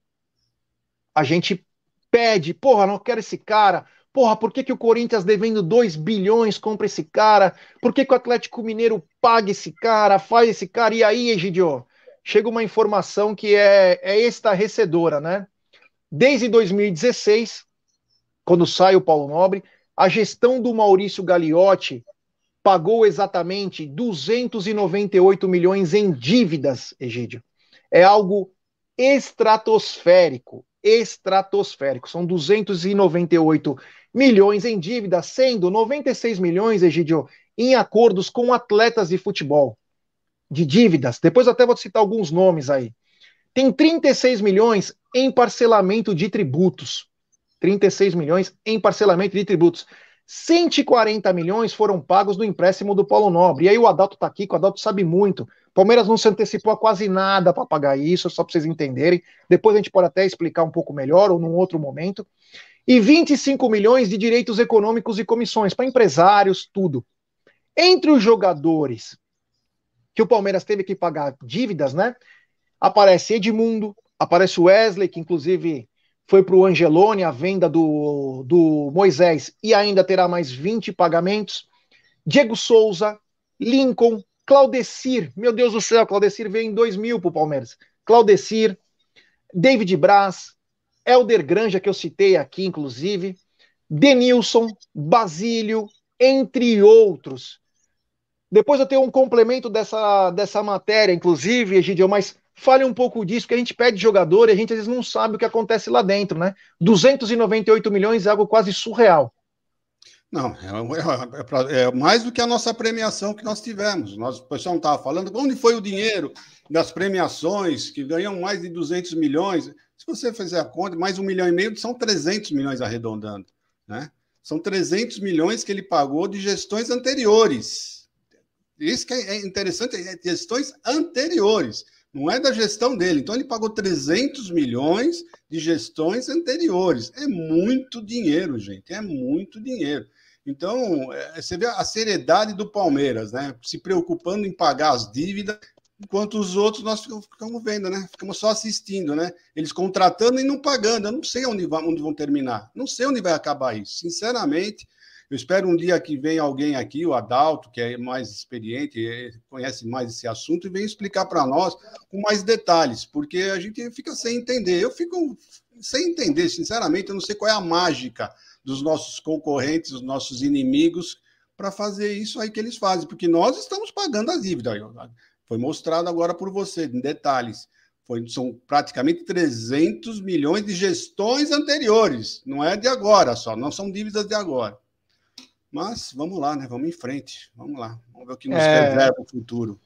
a gente pede, porra, não quero esse cara, porra, por que, que o Corinthians devendo 2 bilhões compra esse cara? Por que, que o Atlético Mineiro paga esse cara, faz esse cara? E aí, Egidio, chega uma informação que é, é estarrecedora, né? Desde 2016, quando sai o Paulo Nobre, a gestão do Maurício Gagliotti pagou exatamente 298 milhões em dívidas, Egídio. É algo estratosférico, estratosférico. São 298 milhões em dívida, sendo 96 milhões, Egídio, em acordos com atletas de futebol, de dívidas. Depois até vou citar alguns nomes aí. Tem 36 milhões em parcelamento de tributos. 36 milhões em parcelamento de tributos. 140 milhões foram pagos no empréstimo do Paulo Nobre. E aí o Adalto está aqui, o Adalto sabe muito. Palmeiras não se antecipou a quase nada para pagar isso, só para vocês entenderem. Depois a gente pode até explicar um pouco melhor ou num outro momento. E 25 milhões de direitos econômicos e comissões para empresários, tudo. Entre os jogadores que o Palmeiras teve que pagar dívidas, né? Aparece Edmundo, aparece Wesley, que inclusive foi para o Angelone a venda do, do Moisés e ainda terá mais 20 pagamentos. Diego Souza, Lincoln, Claudecir, meu Deus do céu, Claudecir veio em 2000 para o Palmeiras. Claudecir, David Braz, Elder Granja, que eu citei aqui, inclusive, Denilson, Basílio, entre outros. Depois eu tenho um complemento dessa, dessa matéria, inclusive, Egidio, mas fale um pouco disso, que a gente pede jogador e a gente às vezes não sabe o que acontece lá dentro, né? 298 milhões é algo quase surreal. Não, é, é, é, mais do que a nossa premiação que nós tivemos. Nós, o pessoal estava falando, onde foi o dinheiro das premiações, que ganham mais de 200 milhões? Se você fizer a conta, mais um milhão e meio, são 300 milhões arredondando, né? São 300 milhões que ele pagou de gestões anteriores. Isso que é interessante, é gestões anteriores não é da gestão dele. Então ele pagou 300 milhões de gestões anteriores. É muito dinheiro, gente, é muito dinheiro. Então, é, você vê a seriedade do Palmeiras, né? Se preocupando em pagar as dívidas, enquanto os outros nós ficamos vendo, né? Ficamos só assistindo, né? Eles contratando e não pagando. Eu não sei onde, onde vão terminar. Não sei onde vai acabar isso. Sinceramente, eu espero um dia que venha alguém aqui, o Adalto, que é mais experiente, conhece mais esse assunto, e venha explicar para nós com mais detalhes, porque a gente fica sem entender. Eu fico sem entender, sinceramente, eu não sei qual é a mágica dos nossos concorrentes, dos nossos inimigos, para fazer isso aí que eles fazem, porque nós estamos pagando a dívida. Foi mostrado agora por você, em detalhes. Foi, são praticamente 300 milhões de gestões anteriores, não é de agora só, não são dívidas de agora. Mas vamos lá, né? Vamos em frente. Vamos lá. Vamos ver o que nos é... reserva o futuro.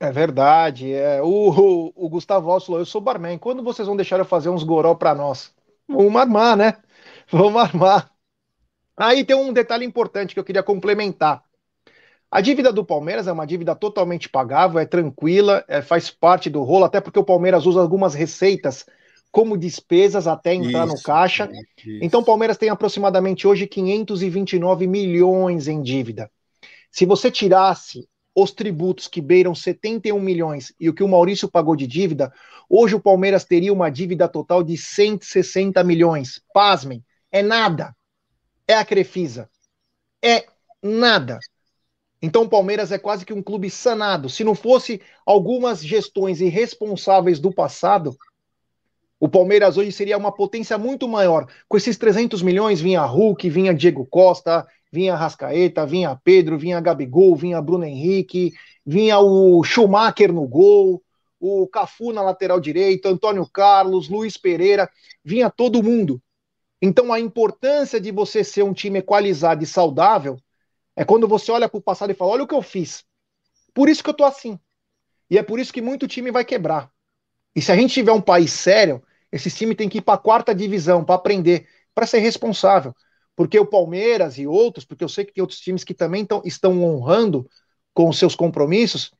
É verdade. É. O, o, o Gustavo Alves falou: eu sou barman. Quando vocês vão deixar eu fazer uns goró para nós? Vamos armar, né? Vamos armar. Aí tem um detalhe importante que eu queria complementar. A dívida do Palmeiras é uma dívida totalmente pagável, é tranquila, é, faz parte do rolo, até porque o Palmeiras usa algumas receitas como despesas até entrar isso, no caixa. Isso. Então, o Palmeiras tem aproximadamente hoje 529 milhões em dívida. Se você tirasse os tributos que beiram 71 milhões e o que o Maurício pagou de dívida, hoje o Palmeiras teria uma dívida total de 160 milhões. Pasmem, é nada. É a Crefisa. É nada. Então o Palmeiras é quase que um clube sanado. Se não fosse algumas gestões irresponsáveis do passado, o Palmeiras hoje seria uma potência muito maior. Com esses 300 milhões vinha Hulk, vinha Diego Costa, vinha Rascaeta, vinha Pedro, vinha Gabigol, vinha Bruno Henrique, vinha o Schumacher no gol, o Cafu na lateral direita, Antônio Carlos, Luiz Pereira, vinha todo mundo. Então a importância de você ser um time equalizado e saudável é quando você olha para o passado e fala: olha o que eu fiz. Por isso que eu tô assim. E é por isso que muito time vai quebrar. E se a gente tiver um país sério, esse time tem que ir para a quarta divisão para aprender, para ser responsável. Porque o Palmeiras e outros, porque eu sei que tem outros times que também tão, estão honrando com os seus compromissos,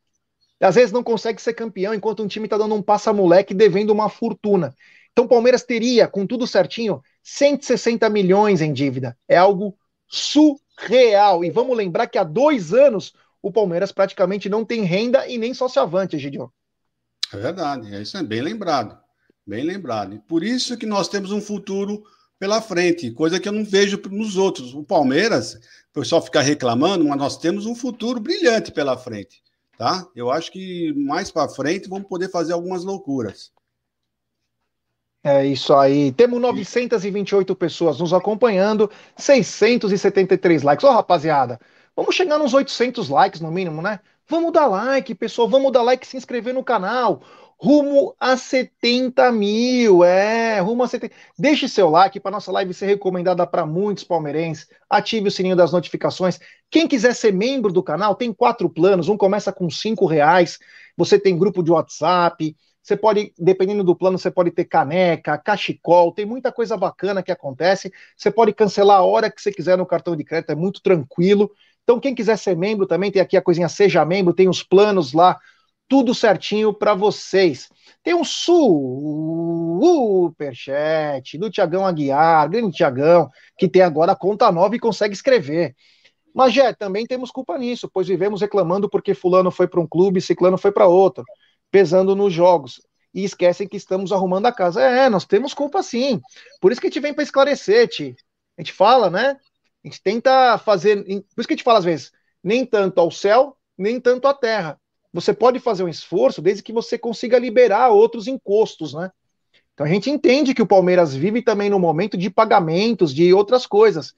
às vezes não consegue ser campeão enquanto um time está dando um passa-moleque devendo uma fortuna. Então o Palmeiras teria, com tudo certinho, 160 milhões em dívida. É algo surreal. E vamos lembrar que há dois anos o Palmeiras praticamente não tem renda e nem sócio-avante. É verdade, é isso é bem lembrado. Bem lembrado. Por isso que nós temos um futuro pela frente, coisa que eu não vejo nos outros. O Palmeiras, o pessoal fica reclamando, mas nós temos um futuro brilhante pela frente, tá? Eu acho que mais para frente vamos poder fazer algumas loucuras. É isso aí. Temos 928 pessoas nos acompanhando, 673 likes. Ô, rapaziada, vamos chegar nos 800 likes no mínimo, né? Vamos dar like, pessoal. Vamos dar like e se inscrever no canal rumo a 70 mil. É, rumo a 70. Deixe seu like para nossa live ser recomendada para muitos palmeirenses. Ative o sininho das notificações. Quem quiser ser membro do canal, tem quatro planos. Um começa com cinco reais. Você tem grupo de WhatsApp. Você pode, dependendo do plano, você pode ter caneca, cachecol, tem muita coisa bacana que acontece. Você pode cancelar a hora que você quiser no cartão de crédito, é muito tranquilo. Então, quem quiser ser membro também, tem aqui a coisinha Seja Membro, tem os planos lá tudo certinho para vocês. Tem um superchat do Tiagão Aguiar, grande Tiagão, que tem agora conta nova e consegue escrever. Mas, Jé, também temos culpa nisso, pois vivemos reclamando porque fulano foi para um clube ciclano foi para outro, pesando nos jogos. E esquecem que estamos arrumando a casa. É, nós temos culpa sim. Por isso que a gente vem para esclarecer, Ti. A gente fala, né? A gente tenta fazer. Por isso que a gente fala às vezes, nem tanto ao céu, nem tanto à terra você pode fazer um esforço desde que você consiga liberar outros encostos, né? Então a gente entende que o Palmeiras vive também no momento de pagamentos, de outras coisas.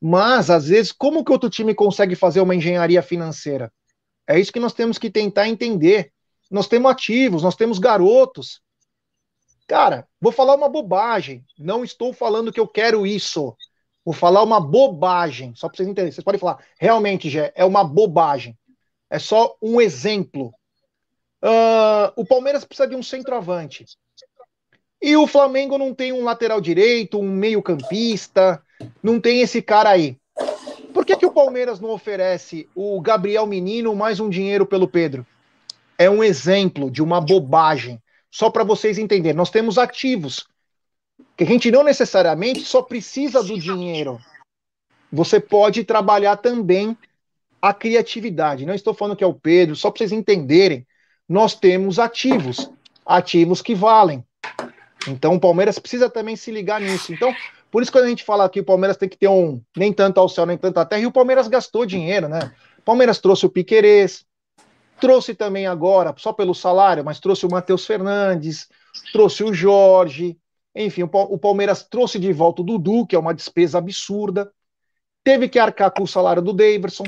Mas, às vezes, como que outro time consegue fazer uma engenharia financeira? É isso que nós temos que tentar entender. Nós temos ativos, nós temos garotos. Cara, vou falar uma bobagem. Não estou falando que eu quero isso. Vou falar uma bobagem. Só para vocês entenderem. Vocês podem falar, realmente, Gé, é uma bobagem. É só um exemplo. Uh, o Palmeiras precisa de um centroavante. E o Flamengo não tem um lateral direito, um meio-campista, não tem esse cara aí. Por que, que o Palmeiras não oferece o Gabriel Menino mais um dinheiro pelo Pedro? É um exemplo de uma bobagem. Só para vocês entenderem, nós temos ativos que a gente não necessariamente só precisa do dinheiro. Você pode trabalhar também a criatividade. Não estou falando que é o Pedro, só para vocês entenderem. Nós temos ativos, ativos que valem. Então o Palmeiras precisa também se ligar nisso. Então, por isso que a gente fala que o Palmeiras tem que ter um nem tanto ao céu, nem tanto à terra, e o Palmeiras gastou dinheiro, né? O Palmeiras trouxe o Piquerez, trouxe também agora, só pelo salário, mas trouxe o Matheus Fernandes, trouxe o Jorge, enfim, o Palmeiras trouxe de volta o Dudu, que é uma despesa absurda, teve que arcar com o salário do Daverson,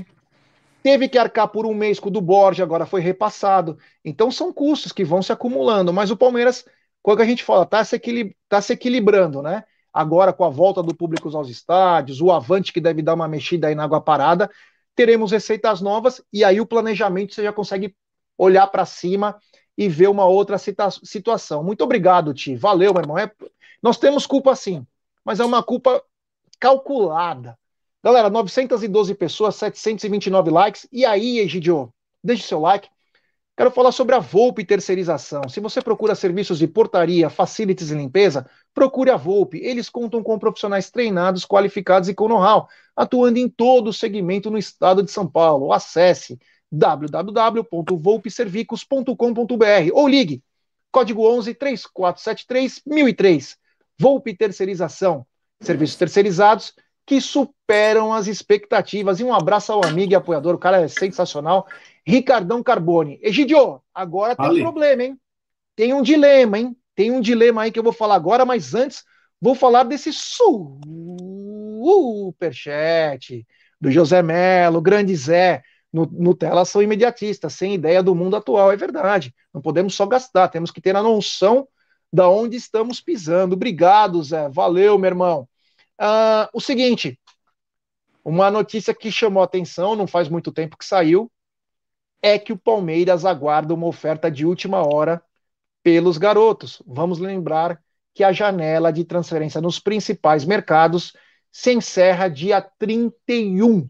Teve que arcar por um mês com o do Borja, agora foi repassado. Então são custos que vão se acumulando. Mas o Palmeiras, quando a gente fala, está se, equilib tá se equilibrando, né? Agora com a volta do público aos estádios, o Avante que deve dar uma mexida aí na água parada, teremos receitas novas e aí o planejamento você já consegue olhar para cima e ver uma outra situação. Muito obrigado, Ti. Valeu, meu irmão. É... Nós temos culpa sim, mas é uma culpa calculada. Galera, 912 pessoas, 729 likes. E aí, Egidio, deixe seu like. Quero falar sobre a Volpe Terceirização. Se você procura serviços de portaria, facilities e limpeza, procure a Volpe. Eles contam com profissionais treinados, qualificados e com know-how, atuando em todo o segmento no estado de São Paulo. Acesse www.volpservicos.com.br ou ligue código 11 3473 1003. Volpe Terceirização, serviços terceirizados que superam as expectativas. E um abraço ao amigo e apoiador, o cara é sensacional, Ricardão Carbone. Egidio, agora tem um problema, hein? Tem um dilema, hein? Tem um dilema aí que eu vou falar agora, mas antes vou falar desse superchat do José Melo, grande Zé. No, tela são imediatistas, sem ideia do mundo atual, é verdade. Não podemos só gastar, temos que ter a noção da onde estamos pisando. Obrigado, Zé. Valeu, meu irmão. Uh, o seguinte, uma notícia que chamou atenção, não faz muito tempo que saiu, é que o Palmeiras aguarda uma oferta de última hora pelos garotos. Vamos lembrar que a janela de transferência nos principais mercados se encerra dia 31.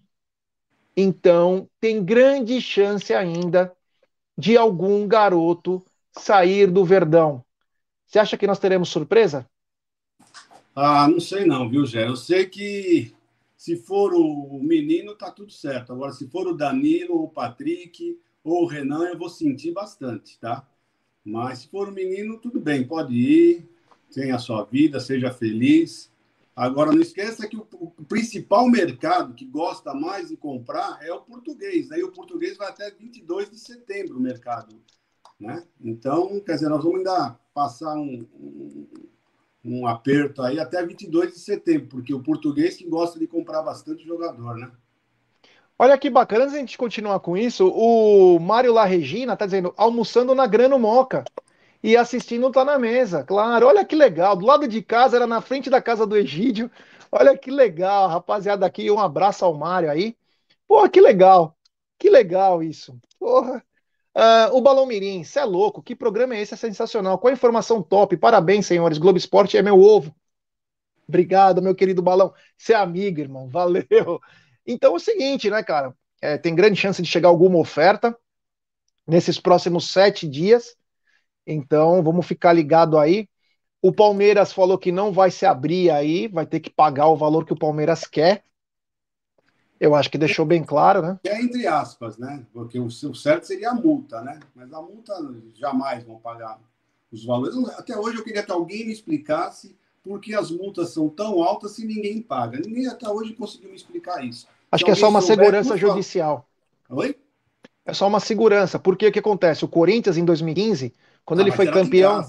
Então, tem grande chance ainda de algum garoto sair do Verdão. Você acha que nós teremos surpresa? Ah, não sei não, viu, Gé? Eu sei que se for o menino, tá tudo certo. Agora, se for o Danilo, o Patrick ou o Renan, eu vou sentir bastante, tá? Mas se for o menino, tudo bem, pode ir, tenha a sua vida, seja feliz. Agora, não esqueça que o, o, principal mercado que gosta mais de comprar é o português. Aí o português vai até 22 de setembro o mercado. Né? Então, quer dizer, nós vamos ainda passar um, um um aperto aí até 22 de setembro, porque o português que gosta de comprar bastante jogador, né? Olha que bacana, antes de a gente continuar com isso, o Mário La Regina tá dizendo, almoçando na Grano Moca e assistindo Tá na Mesa. Claro, olha que legal, do lado de casa, era na frente da casa do Egídio. Olha que legal, rapaziada aqui, um abraço ao Mário aí. Porra, que legal, que legal isso. Porra, Uh, o Balão Mirim, você é louco, que programa é esse? É sensacional. Qual a informação top? Parabéns, senhores. Globo Esporte é meu ovo. Obrigado, meu querido Balão. Você é amigo, irmão. Valeu. Então é o seguinte, né, cara? É, tem grande chance de chegar alguma oferta nesses próximos sete dias. Então vamos ficar ligado aí. O Palmeiras falou que não vai se abrir aí, vai ter que pagar o valor que o Palmeiras quer. Eu acho que deixou bem claro, né? É entre aspas, né? Porque o certo seria a multa, né? Mas a multa jamais vão pagar os valores. Até hoje eu queria que alguém me explicasse por que as multas são tão altas se ninguém paga. Ninguém até hoje conseguiu me explicar isso. Acho que é só uma segurança judicial. Oi? É só uma segurança. Porque o que acontece? O Corinthians, em 2015, quando ah, ele foi campeão.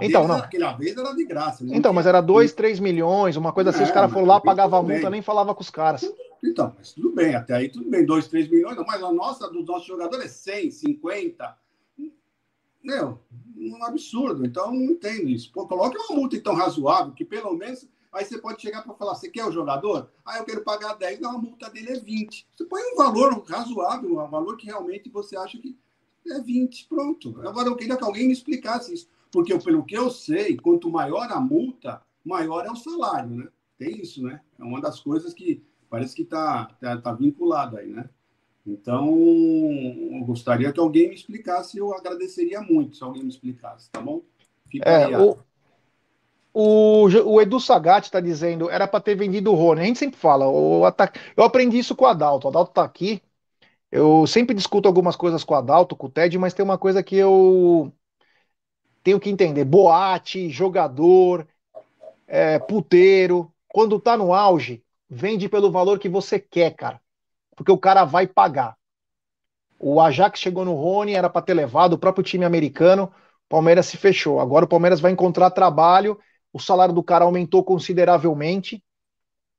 então, não. Aquela vez era de graça. Então, mas era 2, 3 milhões, uma coisa assim. os caras foram lá, pagavam a multa, nem falava com os caras. Então, mas tudo bem, até aí tudo bem, 2, 3 milhões, mas a nossa, dos nossos jogadores é 100, 50. Meu, um absurdo. Então, não entendo isso. Pô, coloque uma multa então razoável, que pelo menos aí você pode chegar para falar: você quer o jogador? Ah, eu quero pagar 10, não, a multa dele é 20. Você põe um valor razoável, um valor que realmente você acha que é 20, pronto. Agora, eu queria que alguém me explicasse isso. Porque, pelo que eu sei, quanto maior a multa, maior é o salário, né? Tem isso, né? É uma das coisas que parece que está tá, tá vinculado aí, né? Então, eu gostaria que alguém me explicasse, eu agradeceria muito se alguém me explicasse, tá bom? Fica é, aí, o, o, o, Edu Sagat está dizendo, era para ter vendido o Rony. A gente sempre fala, o ataque... eu aprendi isso com o Adalto. O Adalto está aqui. Eu sempre discuto algumas coisas com o Adalto, com o Ted, mas tem uma coisa que eu tenho que entender. Boate, jogador, é, puteiro, quando tá no auge, vende pelo valor que você quer, cara. Porque o cara vai pagar. O Ajax chegou no Rony, era para ter levado, o próprio time americano, Palmeiras se fechou. Agora o Palmeiras vai encontrar trabalho, o salário do cara aumentou consideravelmente.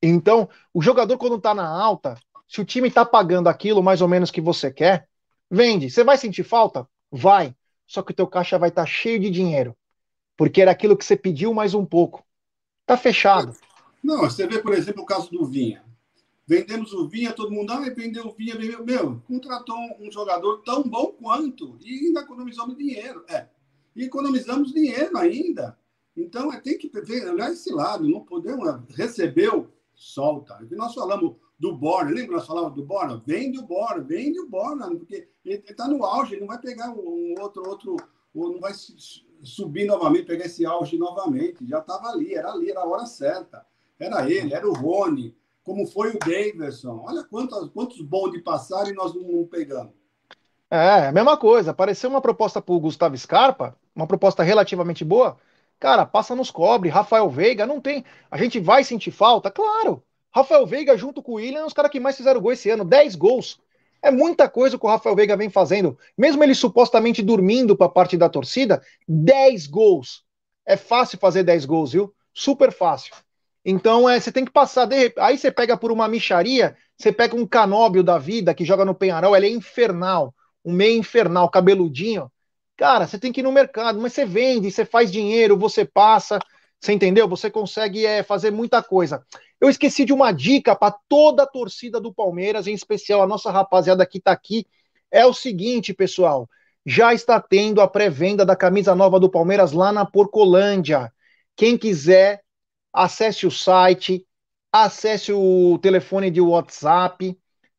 Então, o jogador, quando tá na alta, se o time tá pagando aquilo mais ou menos que você quer, vende. Você vai sentir falta? Vai. Só que o teu caixa vai estar tá cheio de dinheiro. Porque era aquilo que você pediu mais um pouco. Tá fechado. Não, você vê, por exemplo, o caso do Vinha. Vendemos o Vinha, todo mundo, ah, vendeu o Vinha, vendeu. Meu, contratou um jogador tão bom quanto e ainda economizamos dinheiro. É, economizamos dinheiro ainda. Então, é, tem que ver, olhar esse lado, não podemos. Recebeu, solta. E nós falamos do Borna, lembra? Nós falávamos do Borna? Vende o Borna, vende o Borna, porque ele está no auge, ele não vai pegar um outro, outro, ou não vai subir novamente, pegar esse auge novamente. Já estava ali, era ali, era a hora certa. Era ele, era o Rony, como foi o Davidson. Olha quantos, quantos bondes passaram e nós não, pegamos. É, mesma coisa. Apareceu uma proposta pro Gustavo Scarpa, uma proposta relativamente boa. Cara, passa nos cobre. Rafael Veiga, não tem. A gente vai sentir falta? Claro. Rafael Veiga junto com o William, os caras que mais fizeram gol esse ano. 10 gols. É muita coisa que o Rafael Veiga vem fazendo. Mesmo ele supostamente dormindo para parte da torcida, 10 gols. É fácil fazer 10 gols, viu? Super fácil. Então, é, você tem que passar. De... Aí você pega por uma micharia, você pega um canóbio da vida que joga no Penharol, ele é infernal um meio infernal, cabeludinho, cara, você tem que ir no mercado, mas você vende, você faz dinheiro, você passa, você entendeu? Você consegue é, fazer muita coisa. Eu esqueci de uma dica para toda a torcida do Palmeiras, em especial a nossa rapaziada que está aqui. É o seguinte, pessoal, já está tendo a pré-venda da camisa nova do Palmeiras lá na Porcolândia. Quem quiser, acesse o site, acesse o telefone de WhatsApp.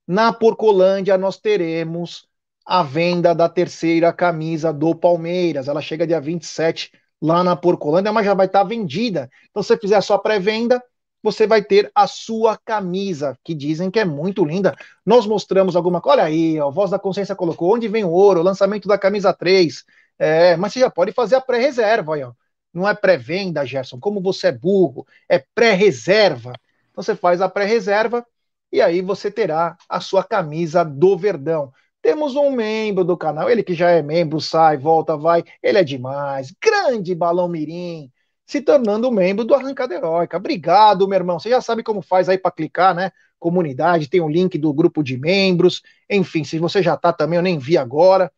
Na Porcolândia nós teremos a venda da terceira camisa do Palmeiras. Ela chega dia 27 lá na Porcolândia, mas já vai estar vendida. Então, se você fizer a sua pré-venda, você vai ter a sua camisa, que dizem que é muito linda. Nós mostramos alguma coisa. Olha aí, a Voz da Consciência colocou onde vem o ouro, lançamento da camisa 3. É, mas você já pode fazer a pré-reserva, ó. Não é pré-venda, Gerson. Como você é burro, é pré-reserva. Então você faz a pré-reserva e aí você terá a sua camisa do Verdão. Temos um membro do canal, ele que já é membro, sai, volta, vai, ele é demais. Grande Balão Mirim, se tornando membro do Arrancada Heróica. Obrigado, meu irmão. Você já sabe como faz aí para clicar, né? Comunidade, tem o um link do grupo de membros. Enfim, se você já tá também, eu nem vi agora.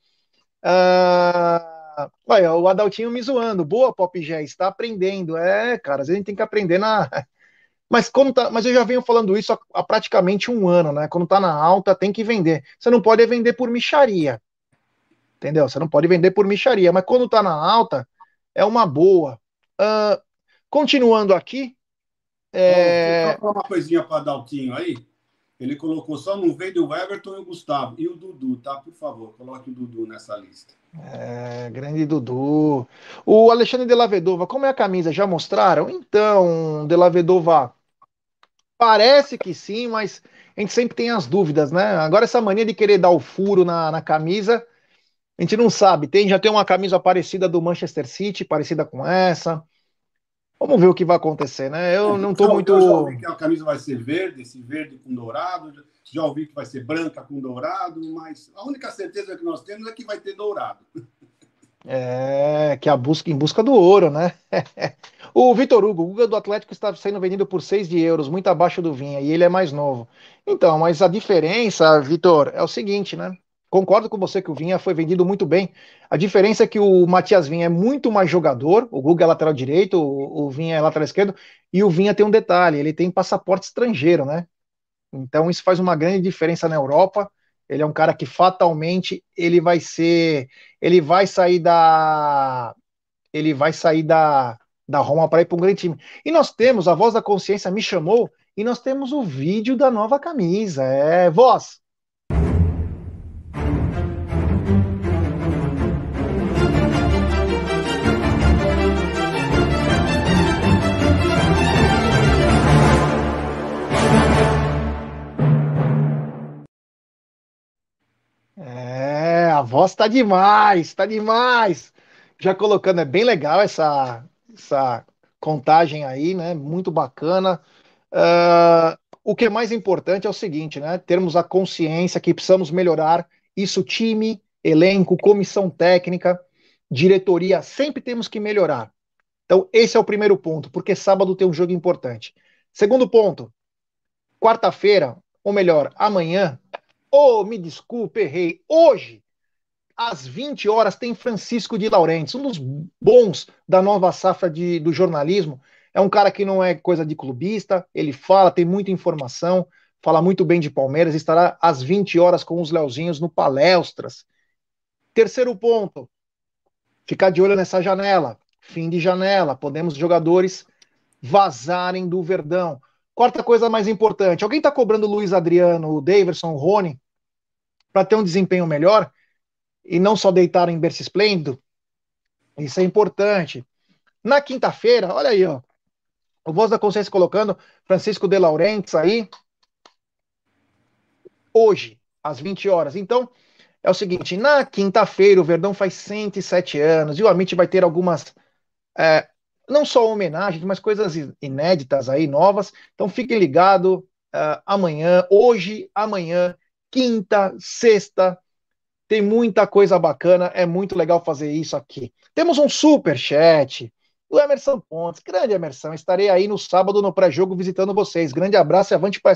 Ah, olha, o Adaltinho me zoando. Boa, Pop Gé, está aprendendo. É, cara, a gente tem que aprender na mas, quando tá, mas eu já venho falando isso há, há praticamente um ano, né? Quando tá na alta, tem que vender. Você não pode vender por micharia. Entendeu? Você não pode vender por micharia. Mas quando tá na alta, é uma boa. Uh, continuando aqui. É... Oh, uma coisinha para Daltinho aí. Ele colocou só não vende o Everton e o Gustavo. E o Dudu, tá? Por favor, coloque o Dudu nessa lista. É, grande Dudu. O Alexandre de Lavedova, como é a camisa? Já mostraram? Então, de Lavedova, Parece que sim, mas a gente sempre tem as dúvidas, né? Agora, essa mania de querer dar o furo na, na camisa, a gente não sabe. Tem, já tem uma camisa parecida do Manchester City, parecida com essa. Vamos ver o que vai acontecer, né? Eu não estou muito. Eu já ouvi que a camisa vai ser verde, esse verde com dourado. Já ouvi que vai ser branca com dourado, mas a única certeza que nós temos é que vai ter dourado. É, que é a busca em busca do ouro, né? o Vitor Hugo, o Guga do Atlético está sendo vendido por 6 de euros, muito abaixo do Vinha, e ele é mais novo. Então, mas a diferença, Vitor, é o seguinte, né? Concordo com você que o Vinha foi vendido muito bem. A diferença é que o Matias Vinha é muito mais jogador, o Guga é lateral direito, o, o Vinha é lateral esquerdo, e o Vinha tem um detalhe, ele tem passaporte estrangeiro, né? Então isso faz uma grande diferença na Europa. Ele é um cara que fatalmente ele vai ser, ele vai sair da, ele vai sair da, da Roma para ir para um grande time. E nós temos, a voz da consciência me chamou e nós temos o vídeo da nova camisa. É, voz. É, a voz tá demais, tá demais. Já colocando, é bem legal essa, essa contagem aí, né? Muito bacana. Uh, o que é mais importante é o seguinte, né? Termos a consciência que precisamos melhorar isso, time, elenco, comissão técnica, diretoria, sempre temos que melhorar. Então, esse é o primeiro ponto, porque sábado tem um jogo importante. Segundo ponto, quarta-feira, ou melhor, amanhã, Oh, me desculpe, errei. Hoje, às 20 horas, tem Francisco de Laurentiis, um dos bons da nova safra de, do jornalismo. É um cara que não é coisa de clubista, ele fala, tem muita informação, fala muito bem de Palmeiras, estará às 20 horas com os Leozinhos no Palestras. Terceiro ponto, ficar de olho nessa janela. Fim de janela, podemos jogadores vazarem do Verdão. Quarta coisa mais importante: alguém está cobrando o Luiz Adriano, o Daverson, o Rony, para ter um desempenho melhor e não só deitar em berço esplêndido? Isso é importante. Na quinta-feira, olha aí, ó. O Voz da Consciência colocando Francisco de Laurentiis aí. Hoje, às 20 horas. Então, é o seguinte: na quinta-feira, o Verdão faz 107 anos e o Amit vai ter algumas. É, não só homenagens, mas coisas inéditas aí, novas. Então fiquem ligados uh, amanhã, hoje, amanhã, quinta, sexta. Tem muita coisa bacana, é muito legal fazer isso aqui. Temos um super chat do Emerson Pontes. Grande Emerson, estarei aí no sábado no pré-jogo visitando vocês. Grande abraço e avante para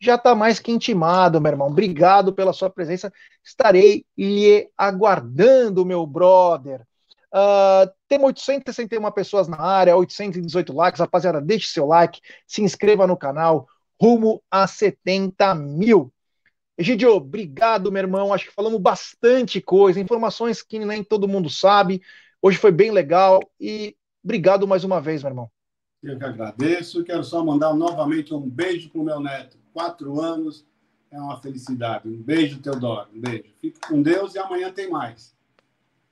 já está mais que intimado, meu irmão. Obrigado pela sua presença. Estarei lhe aguardando, meu brother. Uh, temos 861 pessoas na área, 818 likes. Rapaziada, deixe seu like, se inscreva no canal, rumo a 70 mil. Egidio, obrigado, meu irmão. Acho que falamos bastante coisa, informações que nem todo mundo sabe. Hoje foi bem legal e obrigado mais uma vez, meu irmão. Eu que agradeço. Quero só mandar novamente um beijo para o meu neto quatro anos é uma felicidade. Um beijo, Teodoro. Um beijo. Fique com Deus e amanhã tem mais.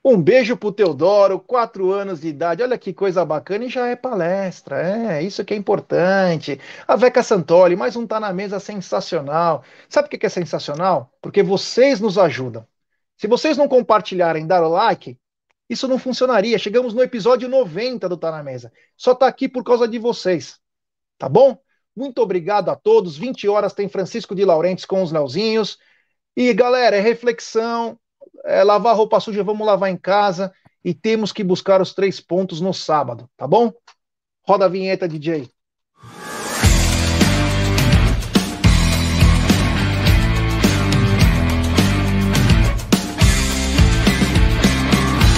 Um beijo pro Teodoro, quatro anos de idade. Olha que coisa bacana e já é palestra. É, isso que é importante. A Veca Santoli, mais um Tá na Mesa sensacional. Sabe o que é sensacional? Porque vocês nos ajudam. Se vocês não compartilharem, dar o like, isso não funcionaria. Chegamos no episódio 90 do Tá na Mesa. Só tá aqui por causa de vocês. Tá bom? Muito obrigado a todos. 20 horas tem Francisco de Laurentes com os Leozinhos. E galera, é reflexão, é lavar roupa suja, vamos lavar em casa e temos que buscar os três pontos no sábado, tá bom? Roda a vinheta, DJ.